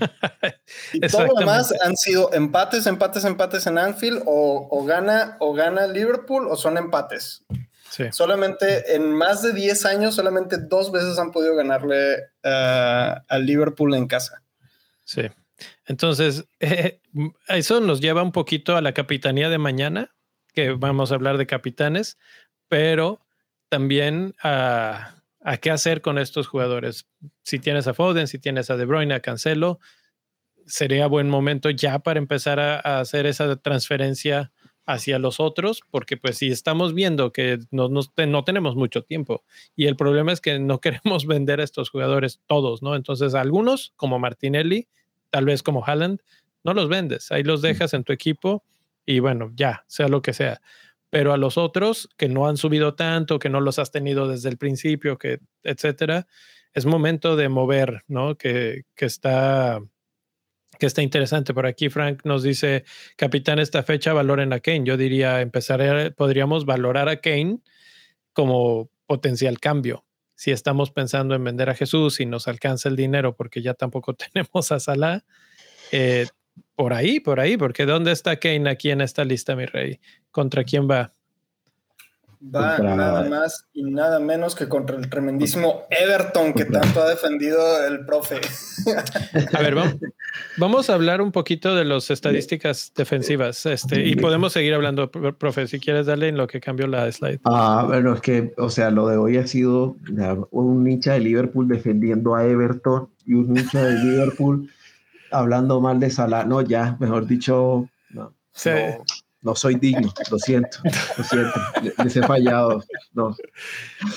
y todo lo demás han sido empates, empates, empates en Anfield o, o, gana o gana Liverpool o son empates. Solamente en más de 10 años, solamente dos veces han podido ganarle uh, al Liverpool en casa. Sí. Entonces, eh, eso nos lleva un poquito a la capitanía de mañana, que vamos a hablar de capitanes, pero también a, a qué hacer con estos jugadores. Si tienes a Foden, si tienes a De Bruyne, a Cancelo, sería buen momento ya para empezar a, hacer esa transferencia hacia los otros, porque pues si estamos viendo que no, no, tenemos mucho tiempo y el problema es que no queremos vender a estos jugadores todos, ¿no? Entonces algunos como Martinelli, tal vez como Haaland, no los vendes, ahí los dejas en tu equipo y bueno, ya, sea lo que sea. Pero a los otros que no han subido tanto, que no los has tenido desde el principio, que etcétera, es momento de mover, ¿no? Que, que está que está interesante. Por aquí Frank nos dice, capitán, esta fecha valoren a Kane. Yo diría, empezar, podríamos valorar a Kane como potencial cambio. Si estamos pensando en vender a Jesús y nos alcanza el dinero porque ya tampoco tenemos a Salah, eh, por ahí, por ahí, porque ¿dónde está Kane aquí en esta lista, mi rey? ¿Contra quién va? Va nada más y nada menos que contra el tremendísimo Everton que tanto ha defendido el profe. A ver, vamos, a hablar un poquito de las estadísticas defensivas este, y podemos seguir hablando, profe, si quieres darle en lo que cambió la slide. Ah, bueno, es que, o sea, lo de hoy ha sido un hincha de Liverpool defendiendo a Everton y un hincha de Liverpool hablando mal de Salah. No, ya, mejor dicho, no. Sí no soy digno, lo siento, lo siento, les he fallado, no.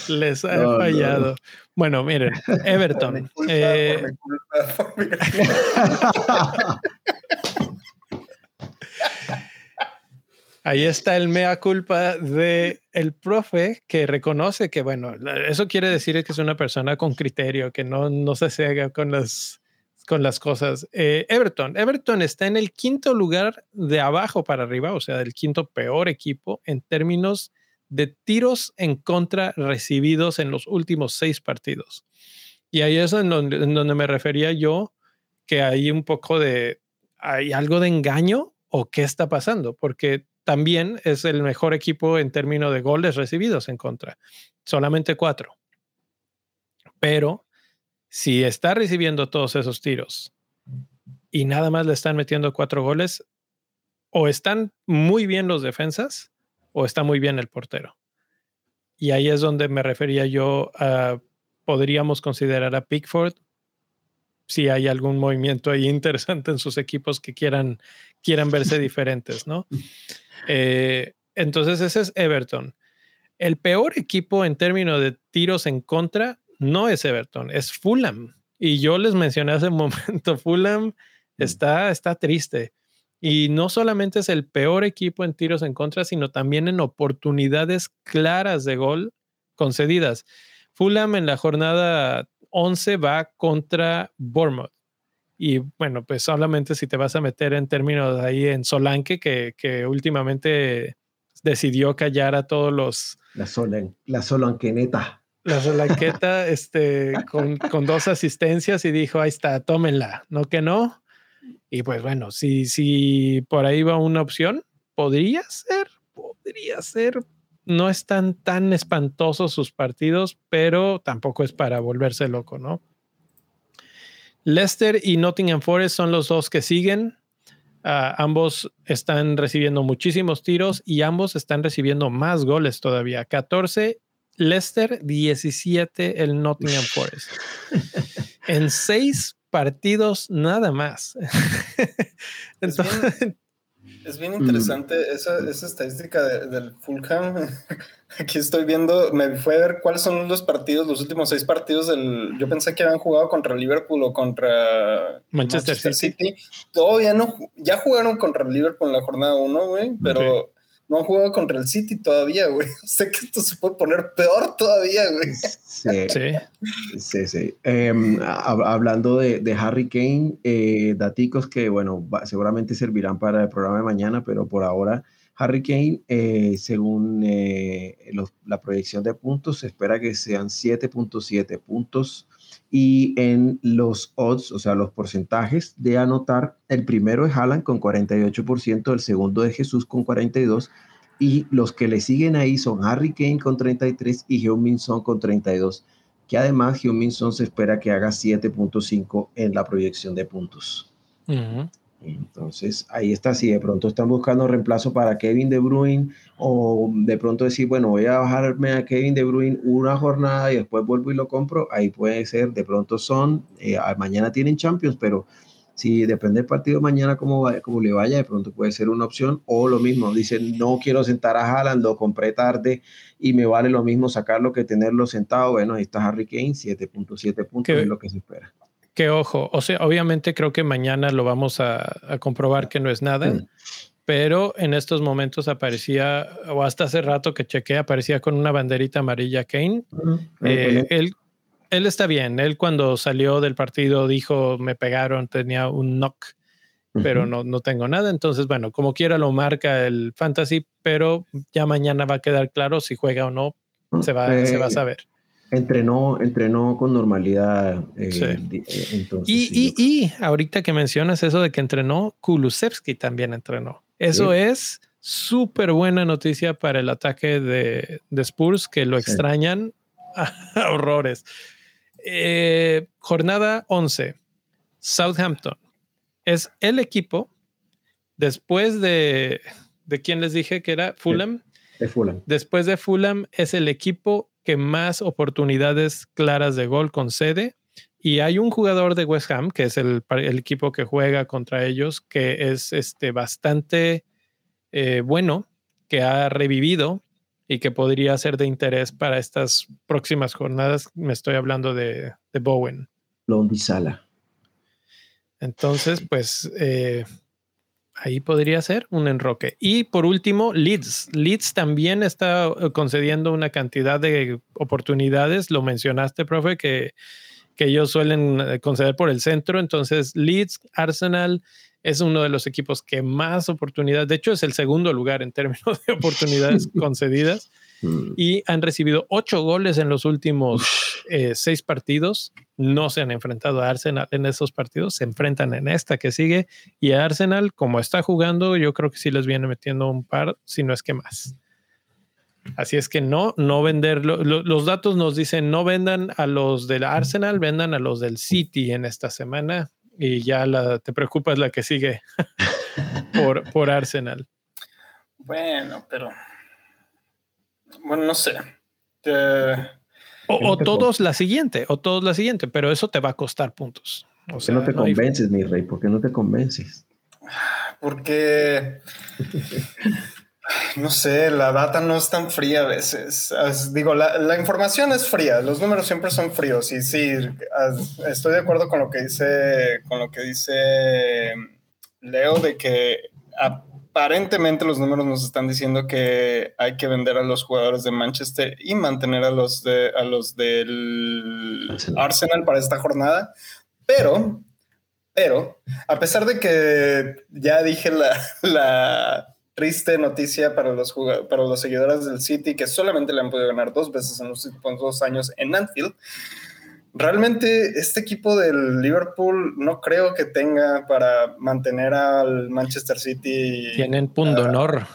Les he fallado. Bueno, miren, Everton. Eh, ahí está el mea culpa de el profe que reconoce que, bueno, eso quiere decir que es una persona con criterio, que no, no se cega con las con las cosas. Eh, Everton. Everton está en el quinto lugar de abajo para arriba, o sea, del quinto peor equipo en términos de tiros en contra recibidos en los últimos seis partidos. Y ahí es donde, en donde me refería yo que hay un poco de, hay algo de engaño o qué está pasando, porque también es el mejor equipo en términos de goles recibidos en contra, solamente cuatro. Pero si está recibiendo todos esos tiros y nada más le están metiendo cuatro goles, o están muy bien los defensas o está muy bien el portero. Y ahí es donde me refería yo a, podríamos considerar a Pickford si hay algún movimiento ahí interesante en sus equipos que quieran, quieran verse diferentes, ¿no? Eh, entonces ese es Everton. El peor equipo en términos de tiros en contra no es Everton, es Fulham. Y yo les mencioné hace un momento, Fulham mm. está, está triste. Y no solamente es el peor equipo en tiros en contra, sino también en oportunidades claras de gol concedidas. Fulham en la jornada 11 va contra Bournemouth. Y bueno, pues solamente si te vas a meter en términos ahí en Solanke, que, que últimamente decidió callar a todos los... La, Solan, la Solanqueneta la Solanqueta este, con, con, dos asistencias y dijo, ahí está, tómenla, no que no. Y pues bueno, si, si por ahí va una opción, podría ser, podría ser. No están tan espantosos sus partidos, pero tampoco es para volverse loco, ¿no? Leicester y Nottingham Forest son los dos que siguen. Uh, ambos están recibiendo muchísimos tiros y ambos están recibiendo más goles todavía, 14 Leicester 17 el Nottingham Forest. en seis partidos nada más. es, bien, interesante esa, estadística del Fulham. Aquí estoy viendo, me fue a ver cuáles son los partidos, los últimos seis partidos del. Yo pensé que habían jugado contra Liverpool o contra Manchester, City. Todavía no, ya jugaron contra Liverpool en la jornada 1, güey, pero no han jugado contra el City todavía, güey. Sé que esto se puede poner peor todavía, güey. Sí, sí, sí. Em, hablando de, Harry Kane, eh, daticos que, bueno, seguramente servirán para el programa de mañana, pero por ahora, Harry Kane, eh, según eh, la proyección de puntos, se espera que sean 7.7 puntos y en los odds, o sea, los porcentajes de anotar, el primero es Haaland con 48%, el segundo es Jesús con 42%, Y los que le siguen ahí son Harry Kane con 33 y Heung-Min Son con 32, que además Heung-Min Son se espera que haga 7.5 en la proyección de puntos. Entonces, ahí está, si de pronto están buscando reemplazo para Kevin De Bruyne o de pronto decir, bueno, voy a bajarme a Kevin De Bruyne una jornada y después vuelvo y lo compro, ahí puede ser, de pronto son, eh, mañana tienen Champions, pero si depende del partido mañana cómo, cómo le vaya, de pronto puede ser una opción o lo mismo, dicen, no quiero sentar a Haaland, lo compré tarde y me vale lo mismo sacarlo que tenerlo sentado, bueno, ahí está Harry Kane, 7.7 puntos es lo que se espera. Que ojo, o sea, obviamente creo que mañana lo vamos a, comprobar que no es nada, pero en estos momentos aparecía, o hasta hace rato que chequeé, aparecía con una banderita amarilla Kane. Eh, él, él está bien, él cuando salió del partido dijo, me pegaron, tenía un knock, pero no, no tengo nada. Entonces, bueno, como quiera lo marca el fantasy, pero ya mañana va a quedar claro si juega o no, se va, se va a eh, saber. Entrenó, entrenó con normalidad. Eh, eh, y, y, ahorita que mencionas eso de que entrenó, Kulusevski también entrenó. Eso es súper buena noticia para el ataque de, de Spurs, que lo extrañan a horrores. Eh, jornada 11, Southampton. Es el equipo, después de, de quién les dije que era Fulham. De Fulham. Después de Fulham, es el equipo que más oportunidades claras de gol concede. Y hay un jugador de West Ham, que es el, equipo que juega contra ellos, que es este, bastante eh, bueno, que ha revivido y que podría ser de interés para estas próximas jornadas. Me estoy hablando de, de Bowen. Sala. Entonces, pues eh, ahí podría ser un enroque. Y por último, Leeds. Leeds también está eh, concediendo una cantidad de oportunidades. Lo mencionaste, profe, que, que ellos suelen eh, conceder por el centro. Entonces, Leeds, Arsenal es uno de los equipos que más oportunidades, de hecho es el segundo lugar en términos de oportunidades concedidas. Mm. y han recibido ocho goles en los últimos eh, seis partidos. No se han enfrentado a Arsenal en esos partidos, se enfrentan en esta que sigue y a Arsenal, como está jugando, yo creo que sí les viene metiendo un par, si no es que más. Así es que no, no vender. los datos nos dicen no vendan a los del Arsenal, vendan a los del City en esta semana y ya la, te preocupas la que sigue por, por Arsenal. Bueno, pero bueno, no sé. o, todos la siguiente, o todos la siguiente, pero eso te va a costar puntos. O sea, no te convences, mi rey? ¿Por qué no te convences? Porque, no sé, la data no es tan fría a veces. digo, la, información es fría, los números siempre son fríos. Y sí, estoy de acuerdo con lo que dice, con lo que dice Leo de que aparentemente los números nos están diciendo que hay que vender a los jugadores de Manchester y mantener a los, de, a los del Arsenal. para esta jornada. Pero, pero, a pesar de que ya dije la, triste noticia para los, para los seguidores del City que solamente le han podido ganar dos veces en los últimos dos años en Anfield, realmente este equipo del Liverpool no creo que tenga para mantener al Manchester City. Tienen punto honor.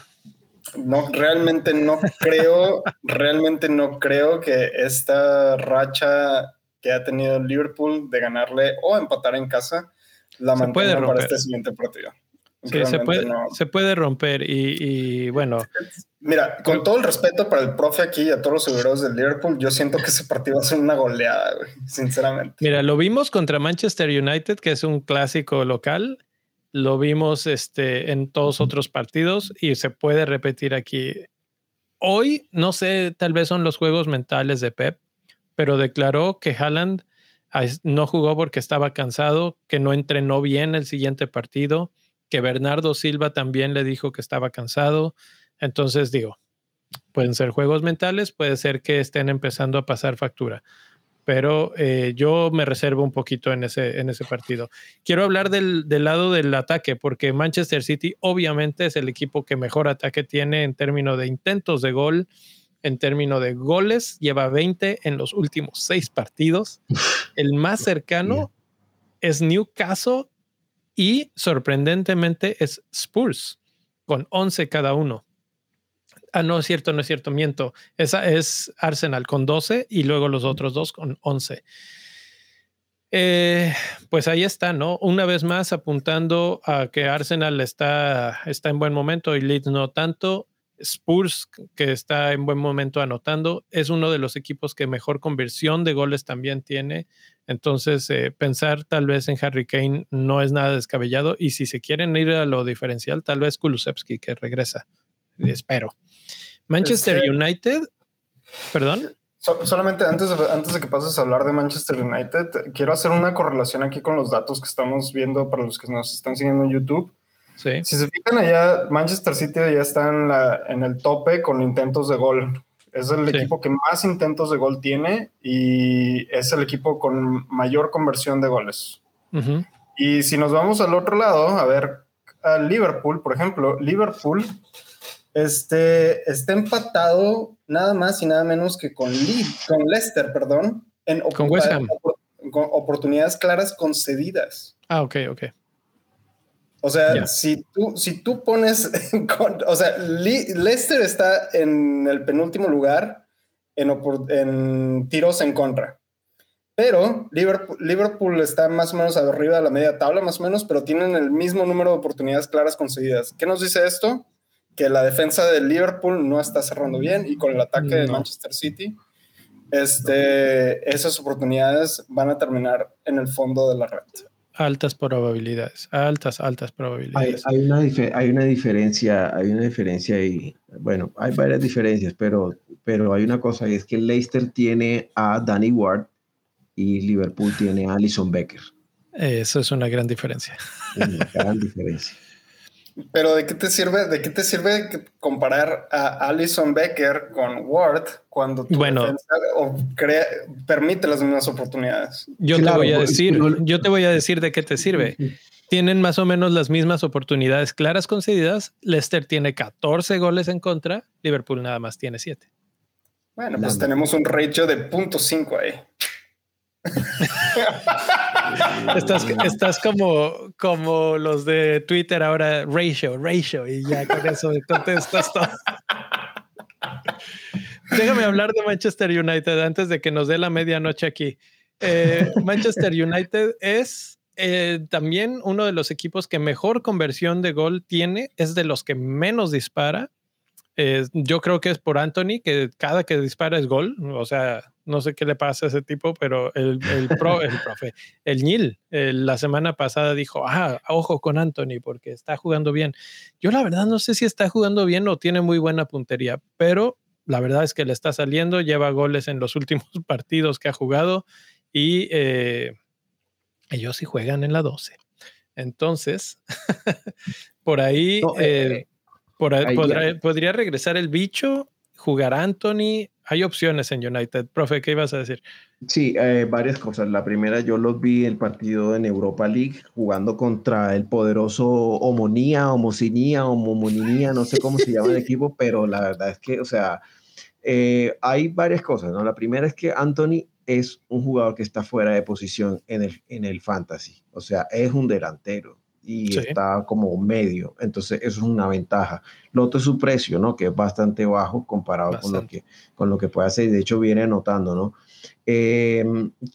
No, realmente no creo, realmente no creo que esta racha que ha tenido el Liverpool de ganarle o empatar en casa la mantenga para este siguiente partido. Sí, se puede, se puede romper y, bueno. Mira, con todo el respeto para el profe aquí y a todos los seguidores del Liverpool, yo siento que ese partido va a ser una goleada, sinceramente. Mira, lo vimos contra Manchester United, que es un clásico local. Lo vimos este, en todos otros partidos y se puede repetir aquí. Hoy, no sé, tal vez son los juegos mentales de Pep, pero declaró que Haaland no jugó porque estaba cansado, que no entrenó bien el siguiente partido que Bernardo Silva también le dijo que estaba cansado. Entonces digo, pueden ser juegos mentales, puede ser que estén empezando a pasar factura, pero eh, yo me reservo un poquito en ese, en ese partido. Quiero hablar del, del, lado del ataque, porque Manchester City obviamente es el equipo que mejor ataque tiene en términos de intentos de gol, en términos de goles, lleva 20 en los últimos seis partidos. El más cercano es Newcastle y sorprendentemente es Spurs con 11 cada uno. Ah, no es cierto, no es cierto, miento. Esa es Arsenal con 12 y luego los otros dos con 11. Eh, pues ahí está, ¿no? Una vez más apuntando a que Arsenal está, está en buen momento y Leeds no tanto. Spurs, que está en buen momento anotando, es uno de los equipos que mejor conversión de goles también tiene. Entonces, eh, pensar tal vez en Harry Kane no es nada descabellado. Y si se quieren ir a lo diferencial, tal vez Kulusevski, que regresa. Espero. Manchester Este- United, perdón. So- solamente antes de, antes de que pases a hablar de Manchester United, quiero hacer una correlación aquí con los datos que estamos viendo para los que nos están siguiendo en YouTube. Sí. Si se fijan allá, Manchester City ya está en, la, en el tope con intentos de gol. Es el Sí. equipo que más intentos de gol tiene y es el equipo con mayor conversión de goles. Ujú. Y si nos vamos al otro lado, a ver, a Liverpool, por ejemplo, Liverpool este, está empatado nada más y nada menos que con, Le- con Leicester, perdón, en Con West Ham. con oportunidades claras concedidas. Ah, ok, ok. O sea, Ya. si, tú, si tú pones, con- o sea, Le- Leicester está en el penúltimo lugar en, en tiros en contra. Pero Liverpool, Liverpool está más o menos arriba de la media tabla, más o menos, pero tienen el mismo número de oportunidades claras concedidas. ¿Qué nos dice esto? Que la defensa de Liverpool no está cerrando bien y con el ataque de No. Manchester City, este, esas oportunidades van a terminar en el fondo de la red. Altas probabilidades, altas, altas probabilidades. hay una dife- hay una diferencia, hay una diferencia y bueno, hay varias diferencias, pero, pero hay una cosa y es que Leicester tiene a Danny Ward y Liverpool tiene a Alison Becker. Eso es una gran diferencia. Una gran diferencia. Pero ¿de qué te sirve, de qué te sirve comparar a Alison Becker con Ward cuando tu Bueno. defensa o crea- permite las mismas oportunidades? Yo Claro, te voy a pues, decir, no- yo te voy a decir de qué te sirve. Tienen más o menos las mismas oportunidades claras concedidas. Leicester tiene 14 goles en contra, Liverpool nada más tiene 7. Bueno, pues tenemos un ratio de 0.5 ahí. Estás, estás como, como los de Twitter ahora, ratio, ratio, y ya con eso todo. Déjame hablar de Manchester United antes de que nos dé la medianoche aquí. Eh, Manchester United es eh, también uno de los equipos que mejor conversión de gol tiene, es de los que menos dispara. Eh, yo creo que es por Anthony, que cada que dispara es gol. O sea, no sé qué le pasa a ese tipo, pero el, el, pro, el profe, el Nil, la semana pasada dijo, ah, ojo con Anthony porque está jugando bien. Yo la verdad no sé si está jugando bien o tiene muy buena puntería, pero la verdad es que le está saliendo, lleva goles en los últimos partidos que ha jugado y eh, ellos sí juegan en la 12. Entonces, por ahí, No, eh, eh, por ahí ahí podrá- ya. podría regresar el bicho, jugar Anthony. Hay opciones en United. Profe, ¿qué ibas a decir? Sí, eh, varias cosas. La primera, yo los vi el partido en Europa League jugando contra el poderoso Homonía, Homocinía, Homomoninía, no sé cómo se llama el equipo, pero la verdad es que, o sea, eh, hay varias cosas, ¿no? La primera es que Anthony es un jugador que está fuera de posición en el, en el fantasy, o sea, es un delantero y Sí. está como medio, entonces eso es una ventaja. Lo otro es su precio, ¿no? Que es bastante bajo comparado con lo Bastante. que con lo que puede hacer, de hecho viene anotando, ¿no? Eh,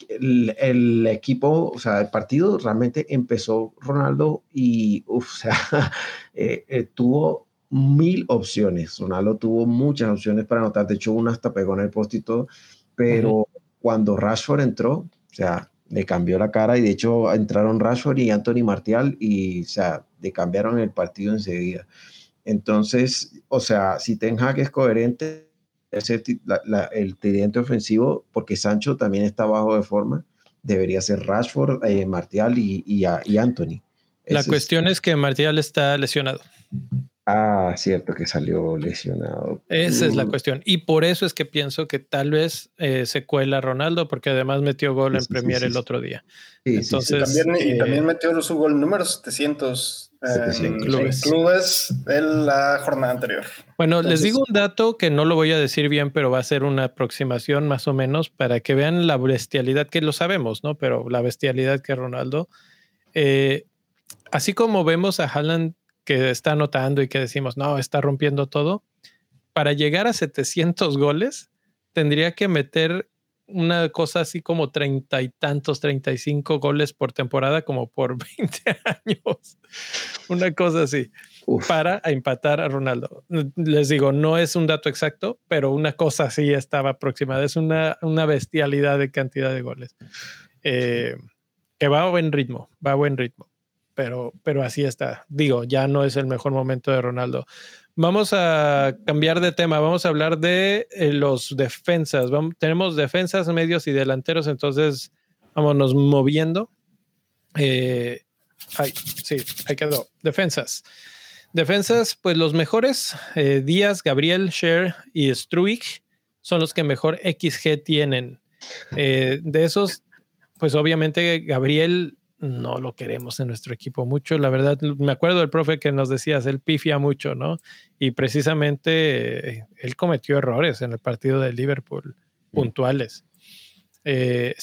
el, el equipo, o sea, el partido realmente empezó Ronaldo y, uf, o sea, eh, eh, tuvo mil opciones. Ronaldo tuvo muchas opciones para anotar. De hecho, una hasta pegó en el post y todo. Pero cuando Rashford entró, o sea, le cambió la cara y de hecho entraron Rashford y Anthony Martial y, o sea, le cambiaron el partido enseguida. Entonces, o sea, si Ten Hag es coherente, el, ti- la- la- el tridente ofensivo, porque Sancho también está bajo de forma, debería ser Rashford, eh, Martial y, y, Anthony. La es- cuestión es que Martial está lesionado. Ah, cierto que salió lesionado. Esa es la Mm, cuestión. Y por eso es que pienso que tal vez eh, se cuela Ronaldo, porque además metió gol Sí, en sí, Premier sí, el otro día. sí, sí, sí. Entonces, También, y eh, también metió su gol número 700 en, 700. en Clubes. clubes de la jornada anterior. Bueno, les digo un dato que no lo voy a decir bien, pero va a ser una aproximación más o menos para que vean la bestialidad que lo sabemos, ¿no? Pero la bestialidad que Ronaldo. Eh, así como vemos a Haaland que está anotando y que decimos, no, está rompiendo todo. para llegar a 700 goles, tendría que meter una cosa así como treinta y tantos, 35 goles por temporada, como por 20 años. Una cosa así para empatar a Ronaldo. Les digo, no es un dato exacto, pero una cosa así estaba aproximada. Es una, una bestialidad de cantidad de goles. Eh, que va a buen ritmo, va a buen ritmo. Pero, pero así está. Digo, ya no es el mejor momento de Ronaldo. Vamos a cambiar de tema. Vamos a hablar de eh, los defensas. tenemos defensas, medios y delanteros. Entonces, vámonos moviendo. Eh, ay, sí, ahí quedó. Defensas. Defensas, pues los mejores, eh, Díaz, Gabriel, Sher y Struik son los que mejor XG tienen. Eh, de esos, pues obviamente Gabriel no lo queremos en nuestro equipo mucho. La verdad, me acuerdo del profe que nos decías, él pifia mucho, ¿no? Y precisamente eh, él cometió errores en el partido de Liverpool, mm. puntuales. Eh,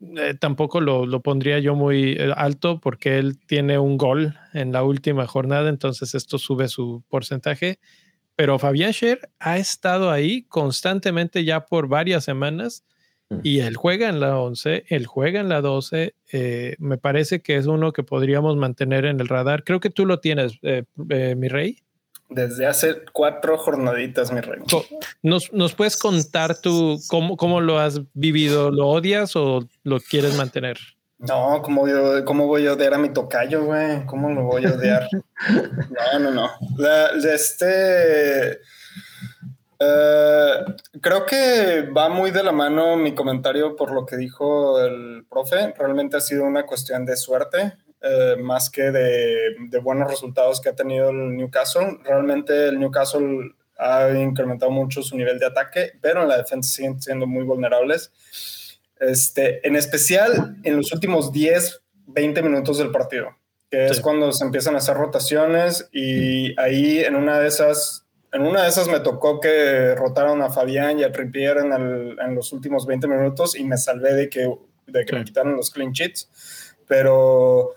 eh, tampoco lo, pondría yo muy eh, alto porque él tiene un gol en la última jornada, entonces esto sube su porcentaje. Pero Fabián Scher ha estado ahí constantemente ya por varias semanas. Y él juega en la 11, él juega en la 12. Eh, me parece que es uno que podríamos mantener en el radar. Creo que tú lo tienes, mi rey. Desde hace cuatro jornaditas, mi rey. ¿Nos, nos puedes contar tú cómo, cómo, lo has vivido? ¿Lo odias o lo quieres mantener? No, ¿cómo, cómo voy a odiar a mi tocayo, güey? ¿Cómo lo voy a odiar? no, no, no. este... Eh, creo que va muy de la mano mi comentario por lo que dijo el profe. Realmente ha sido una cuestión de suerte. Eh, más que de, buenos resultados que ha tenido el Newcastle. Realmente el Newcastle ha incrementado mucho su nivel de ataque, pero en la defensa siguen siendo muy vulnerables. Este, en especial en los últimos 10, 20 minutos del partido, que es cuando se empiezan a hacer rotaciones y ahí en una de esas, en una de esas me tocó que rotaron a Fabián y a Trippier en, en los últimos 20 minutos y me salvé de que, de que me quitaron los clean sheets, pero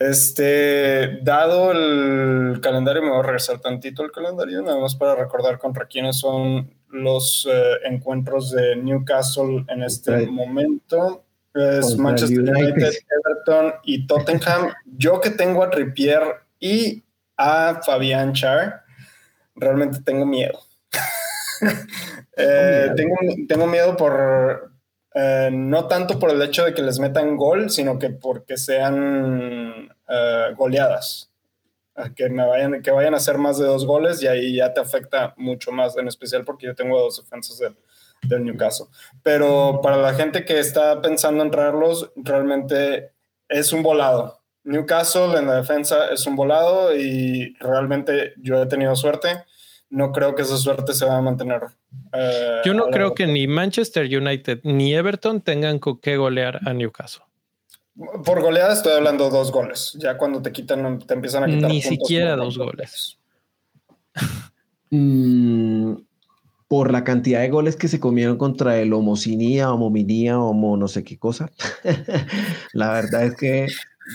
este, dado el calendario, me voy a regresar tantito al calendario, nada más para recordar contra quiénes son los eh, encuentros de Newcastle en este momento. Es Manchester United. Everton y Tottenham. Yo que tengo a Trippier y a Fabián Char, realmente tengo miedo. Eh, tengo, tengo miedo por, eh, no tanto por el hecho de que les metan gol, sino que porque sean uh, goleadas. Que, me vayan, que vayan a hacer más de dos goles y ahí ya te afecta mucho más, en especial porque yo tengo dos defensas del, del Newcastle. Pero para la gente que está pensando en traerlos, realmente es un volado. Newcastle en la defensa es un volado y realmente yo he tenido suerte. No creo que esa suerte se va a mantener. Uh, yo no creo que ni Manchester United ni Everton tengan que golear a Newcastle. Por goleada estoy hablando dos goles. Ya cuando te quitan, te empiezan a quitar. Ni siquiera dos goles. Mm, por la cantidad de goles que se comieron contra el homocinía, homominía, homo no sé qué cosa. la verdad es que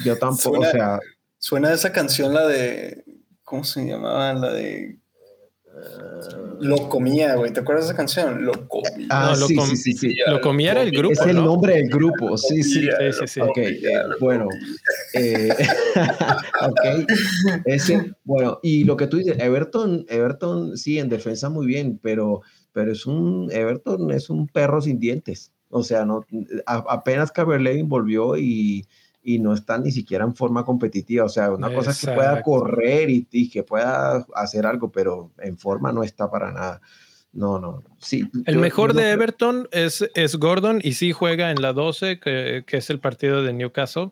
yo tampoco, suena, o sea. Suena esa canción, la de. ¿Cómo se llamaba? La de lo comía, güey. ¿Te acuerdas de esa canción? Lo comía. Ah, sí, sí, sí, Lo comía era el grupo. Es el nombre del grupo. Sí, sí. sí, sí, Ok, bueno. Eh, ok. Ese, bueno, y lo que tú dices, Everton, Everton, sí, en defensa muy bien, pero, pero es un, Everton es un perro sin dientes. O sea, no, apenas Caberlevin volvió y y no está ni siquiera en forma competitiva. O sea, una cosa es que pueda correr y, que pueda hacer algo, pero en forma no está para nada. No, no. Sí, el mejor de Everton es, es Gordon y sí juega en la 12, que, que, es el partido de Newcastle.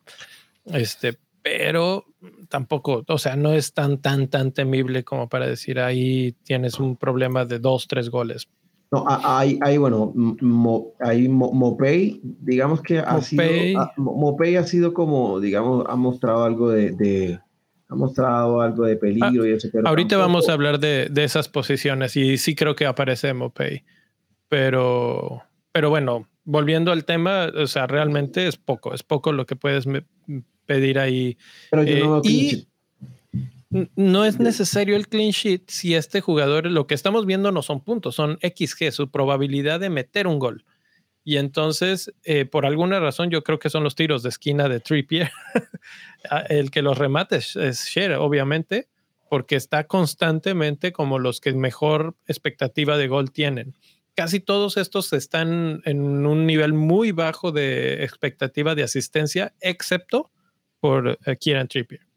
Este, pero tampoco, o sea, no es tan, tan, tan temible como para decir ahí tienes un problema de dos, tres goles. No, hay, hay bueno, hay Mopey, digamos que ha sido, Mopey ha sido como, digamos, ha mostrado algo de, ha mostrado algo de peligro y etc. Ahorita vamos a hablar de, de, esas posiciones y sí creo que aparece Mopey, pero, pero bueno, volviendo al tema, o sea, realmente es poco, es poco lo que puedes pedir ahí. Pero yo no eh, y, no es necesario el clean sheet si este jugador, lo que estamos viendo no son puntos, son XG, su probabilidad de meter un gol. Y entonces, eh, por alguna razón, yo creo que son los tiros de esquina de Trippier. El que los remate es, es obviamente, porque está constantemente como los que mejor expectativa de gol tienen. Casi todos estos están en un nivel muy bajo de expectativa de asistencia, excepto por eh, Kieran Trippier.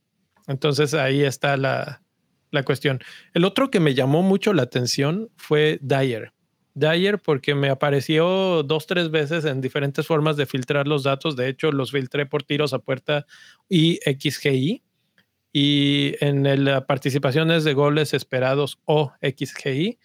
Entonces ahí está la, la cuestión. El otro que me llamó mucho la atención fue Dyer. Dyer porque me apareció dos, tres veces en diferentes formas de filtrar los datos. De hecho, los filtré por tiros a puerta y XGI. Y en las participaciones de goles esperados o XGI,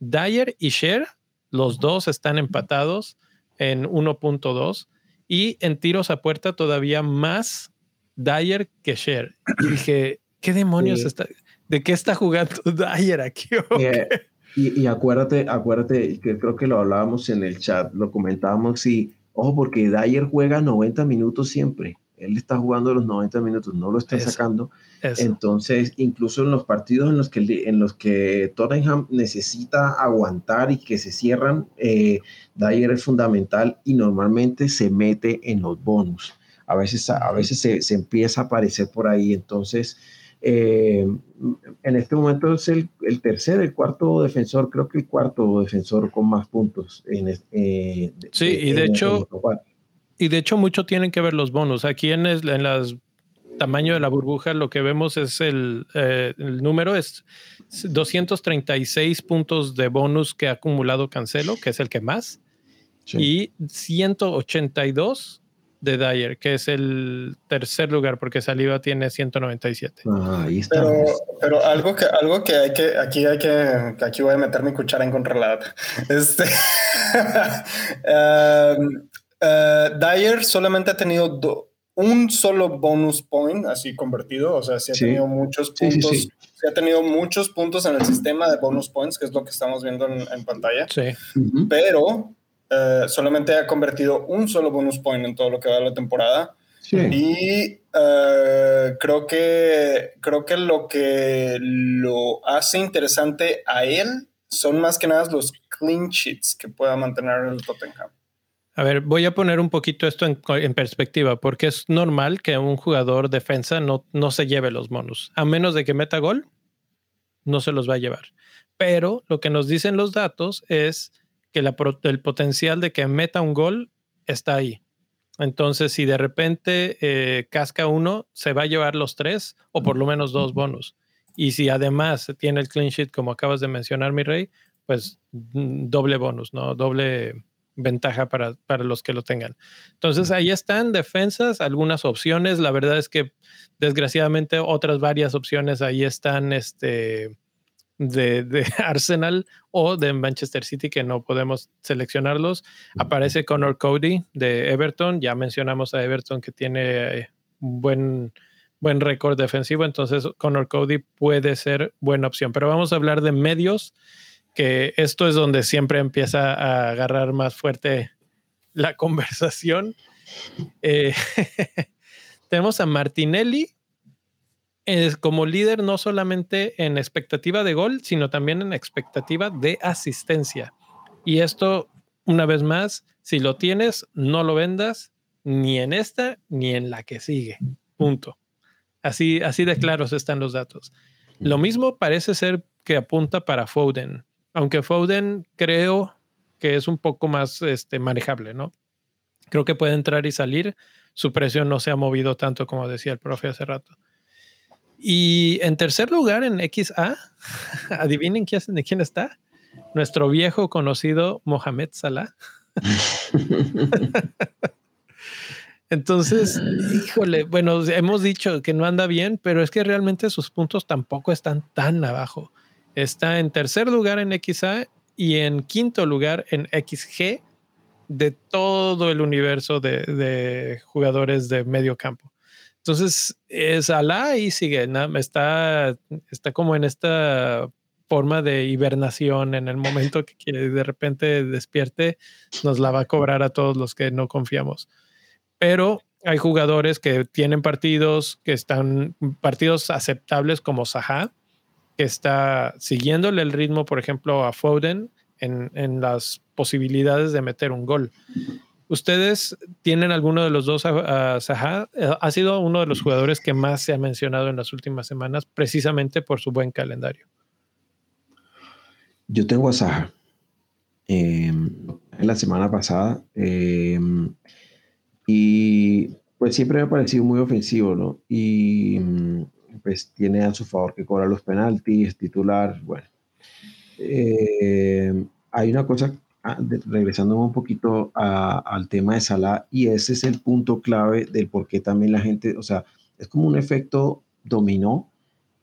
Dyer y Share, los dos están empatados en 1.2. Y en tiros a puerta todavía más Dyer que Share. Y dije, ¿qué demonios está? ¿De qué está jugando Dyer aquí? Eh, y, acuérdate, acuérdate, que creo que lo hablábamos en el chat, lo comentábamos y, ojo, porque Dyer juega 90 minutos siempre. Él está jugando los 90 minutos, no lo está sacando. Entonces, incluso en los partidos en los que, en los que Tottenham necesita aguantar y que se cierran, eh, Dyer es fundamental y normalmente se mete en los bonus a veces, a veces se, empieza a aparecer por ahí. Entonces, eh, en este momento es el, tercer, el cuarto defensor, creo que el cuarto defensor con más puntos. En, eh, sí, y de hecho, y de hecho mucho tienen que ver los bonos. Aquí en, el, en las tamaño de la burbuja, lo que vemos es el, eh, el, número es 236 puntos de bonus que ha acumulado Cancelo, que es el que más, y 182 de Dyer, que es el tercer lugar, porque Saliva tiene 197. Ah, pero, pero algo que algo que hay que, aquí hay que, aquí voy a meter mi cuchara en contralada. Este, um, uh, Dyer solamente ha tenido un solo bonus point así convertido, o sea, sí ha tenido muchos puntos, sí, ha tenido muchos puntos en el sistema de bonus points, que es lo que estamos viendo en, en pantalla. Sí. Pero eh, solamente ha convertido un solo bonus point en todo lo que va de la temporada. Y eh, creo, que, creo que lo que lo hace interesante a él son más que nada los clean sheets que pueda mantener el Tottenham. A ver, voy a poner un poquito esto en, en, perspectiva, porque es normal que un jugador defensa no, no se lleve los bonus, a menos de que meta gol, no se los va a llevar. Pero lo que nos dicen los datos es que el potencial de que meta un gol está ahí. Entonces, si de repente eh, casca uno, se va a llevar los tres o por lo menos dos bonos. Y si además tiene el clean sheet, como acabas de mencionar, mi rey, pues mm, doble bonus, ¿no? Doble ventaja para, para los que lo tengan. Entonces, ahí están defensas, algunas opciones. La verdad es que, desgraciadamente, otras varias opciones ahí están, este, de, Arsenal o de Manchester City que no podemos seleccionarlos. Aparece Connor Cody de Everton. Ya mencionamos a Everton que tiene eh, un buen, buen récord defensivo, entonces Connor Cody puede ser buena opción. Pero vamos a hablar de medios, que esto es donde siempre empieza a agarrar más fuerte la conversación. Eh, tenemos a Martinelli, es como líder no solamente en expectativa de gol, sino también en expectativa de asistencia. Y esto, una vez más, si lo tienes, no lo vendas ni en esta ni en la que sigue. Punto. Así, así de claros están los datos. Lo mismo parece ser que apunta para Foden, aunque Foden creo que es un poco más este, manejable, ¿no? Creo que puede entrar y salir. Su precio no se ha movido tanto como decía el profe hace rato. Y en tercer lugar, en XA, adivinen quién, de quién está. Nuestro viejo conocido Mohamed Salah. Entonces, híjole, bueno, hemos dicho que no anda bien, pero es que realmente sus puntos tampoco están tan abajo. Está en tercer lugar en XA y en quinto lugar en XG de todo el universo de, de jugadores de medio campo. Entonces, es Alá y sigue, está, está como en esta forma de hibernación en el momento que de repente despierte, nos la va a cobrar a todos los que no confiamos. Pero hay jugadores que tienen partidos que están partidos aceptables como Saha, que está siguiéndole el ritmo, por ejemplo, a Foden en, en las posibilidades de meter un gol. ¿Ustedes tienen alguno de los dos a, Saha? Eh, ha sido uno de los jugadores que más se ha mencionado en las últimas semanas, precisamente por su buen calendario. Yo tengo a Saha. Em, en la semana pasada. Em, y pues siempre me ha parecido muy ofensivo, ¿no? Y pues tiene a su favor que cobra los penaltis, titular, bueno. Em, hay una cosa regresando un poquito al tema de Salah, y ese es el punto clave del por qué también la gente, o sea, es como un efecto dominó,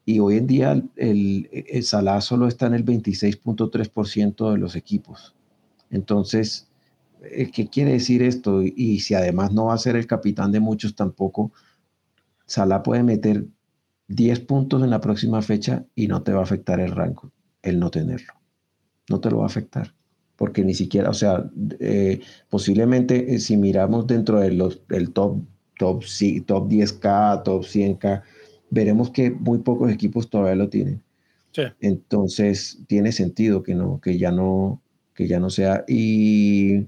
y hoy en día el, el Salah solo está en el 26.3% de los equipos. Entonces, eh, ¿qué quiere decir esto? Y, si además no va a ser el capitán de muchos tampoco, Salah puede meter 10 puntos en la próxima fecha y no te va a afectar el rango, el no tenerlo. No te lo va a afectar porque ni siquiera, o sea, eh, posiblemente eh, si miramos dentro de los, del top, top, top 10K, top 100K, veremos que muy pocos equipos todavía lo tienen. Entonces, tiene sentido que, no, que, ya no, que ya no sea. Y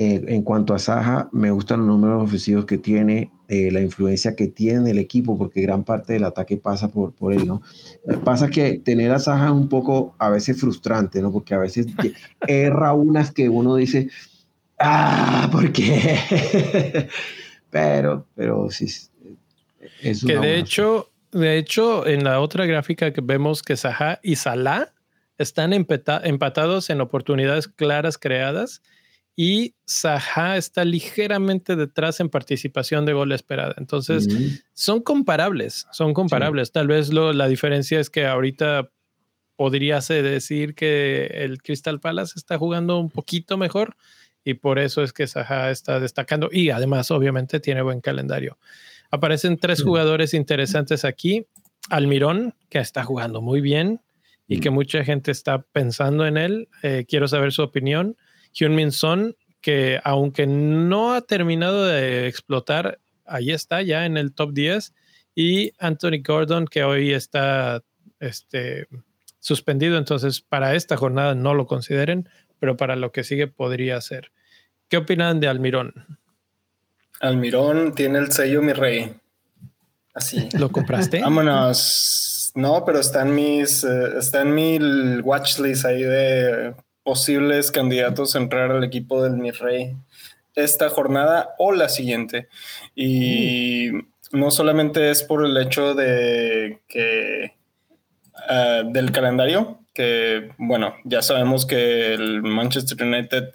eh, en cuanto a Saja, me gustan los números ofensivos que tiene, eh, la influencia que tiene el equipo, porque gran parte del ataque pasa por, por él, ¿no? Eh, pasa que tener a Saja es un poco a veces frustrante, ¿no? Porque a veces erra unas que uno dice, ah, ¿por qué? pero, pero sí. Es que de hecho, de hecho, en la otra gráfica que vemos que Saja y Salah están empatados en oportunidades claras creadas y Saha está ligeramente detrás en participación de gol esperada. Entonces, son comparables, son comparables. Tal vez lo, la diferencia es que ahorita podría ser decir que el Crystal Palace está jugando un poquito mejor y por eso es que Saha está destacando y además obviamente tiene buen calendario. Aparecen tres jugadores interesantes aquí. Almirón, que está jugando muy bien y que mucha gente está pensando en él. Eh, quiero saber su opinión. Hyun-Min Son, que aunque no ha terminado de explotar, ahí está ya en el top 10. Y Anthony Gordon, que hoy está este, suspendido, entonces para esta jornada no lo consideren, pero para lo que sigue podría ser. ¿Qué opinan de Almirón? Almirón tiene el sello mi rey. Así. ¿Lo compraste? Vámonos. No, pero está en mis, eh, está en mi watchlist ahí de posibles candidatos a entrar al equipo del Mi Rey esta jornada o la siguiente. Y no solamente es por el hecho de que ah, del calendario, que bueno, ya sabemos que el Manchester United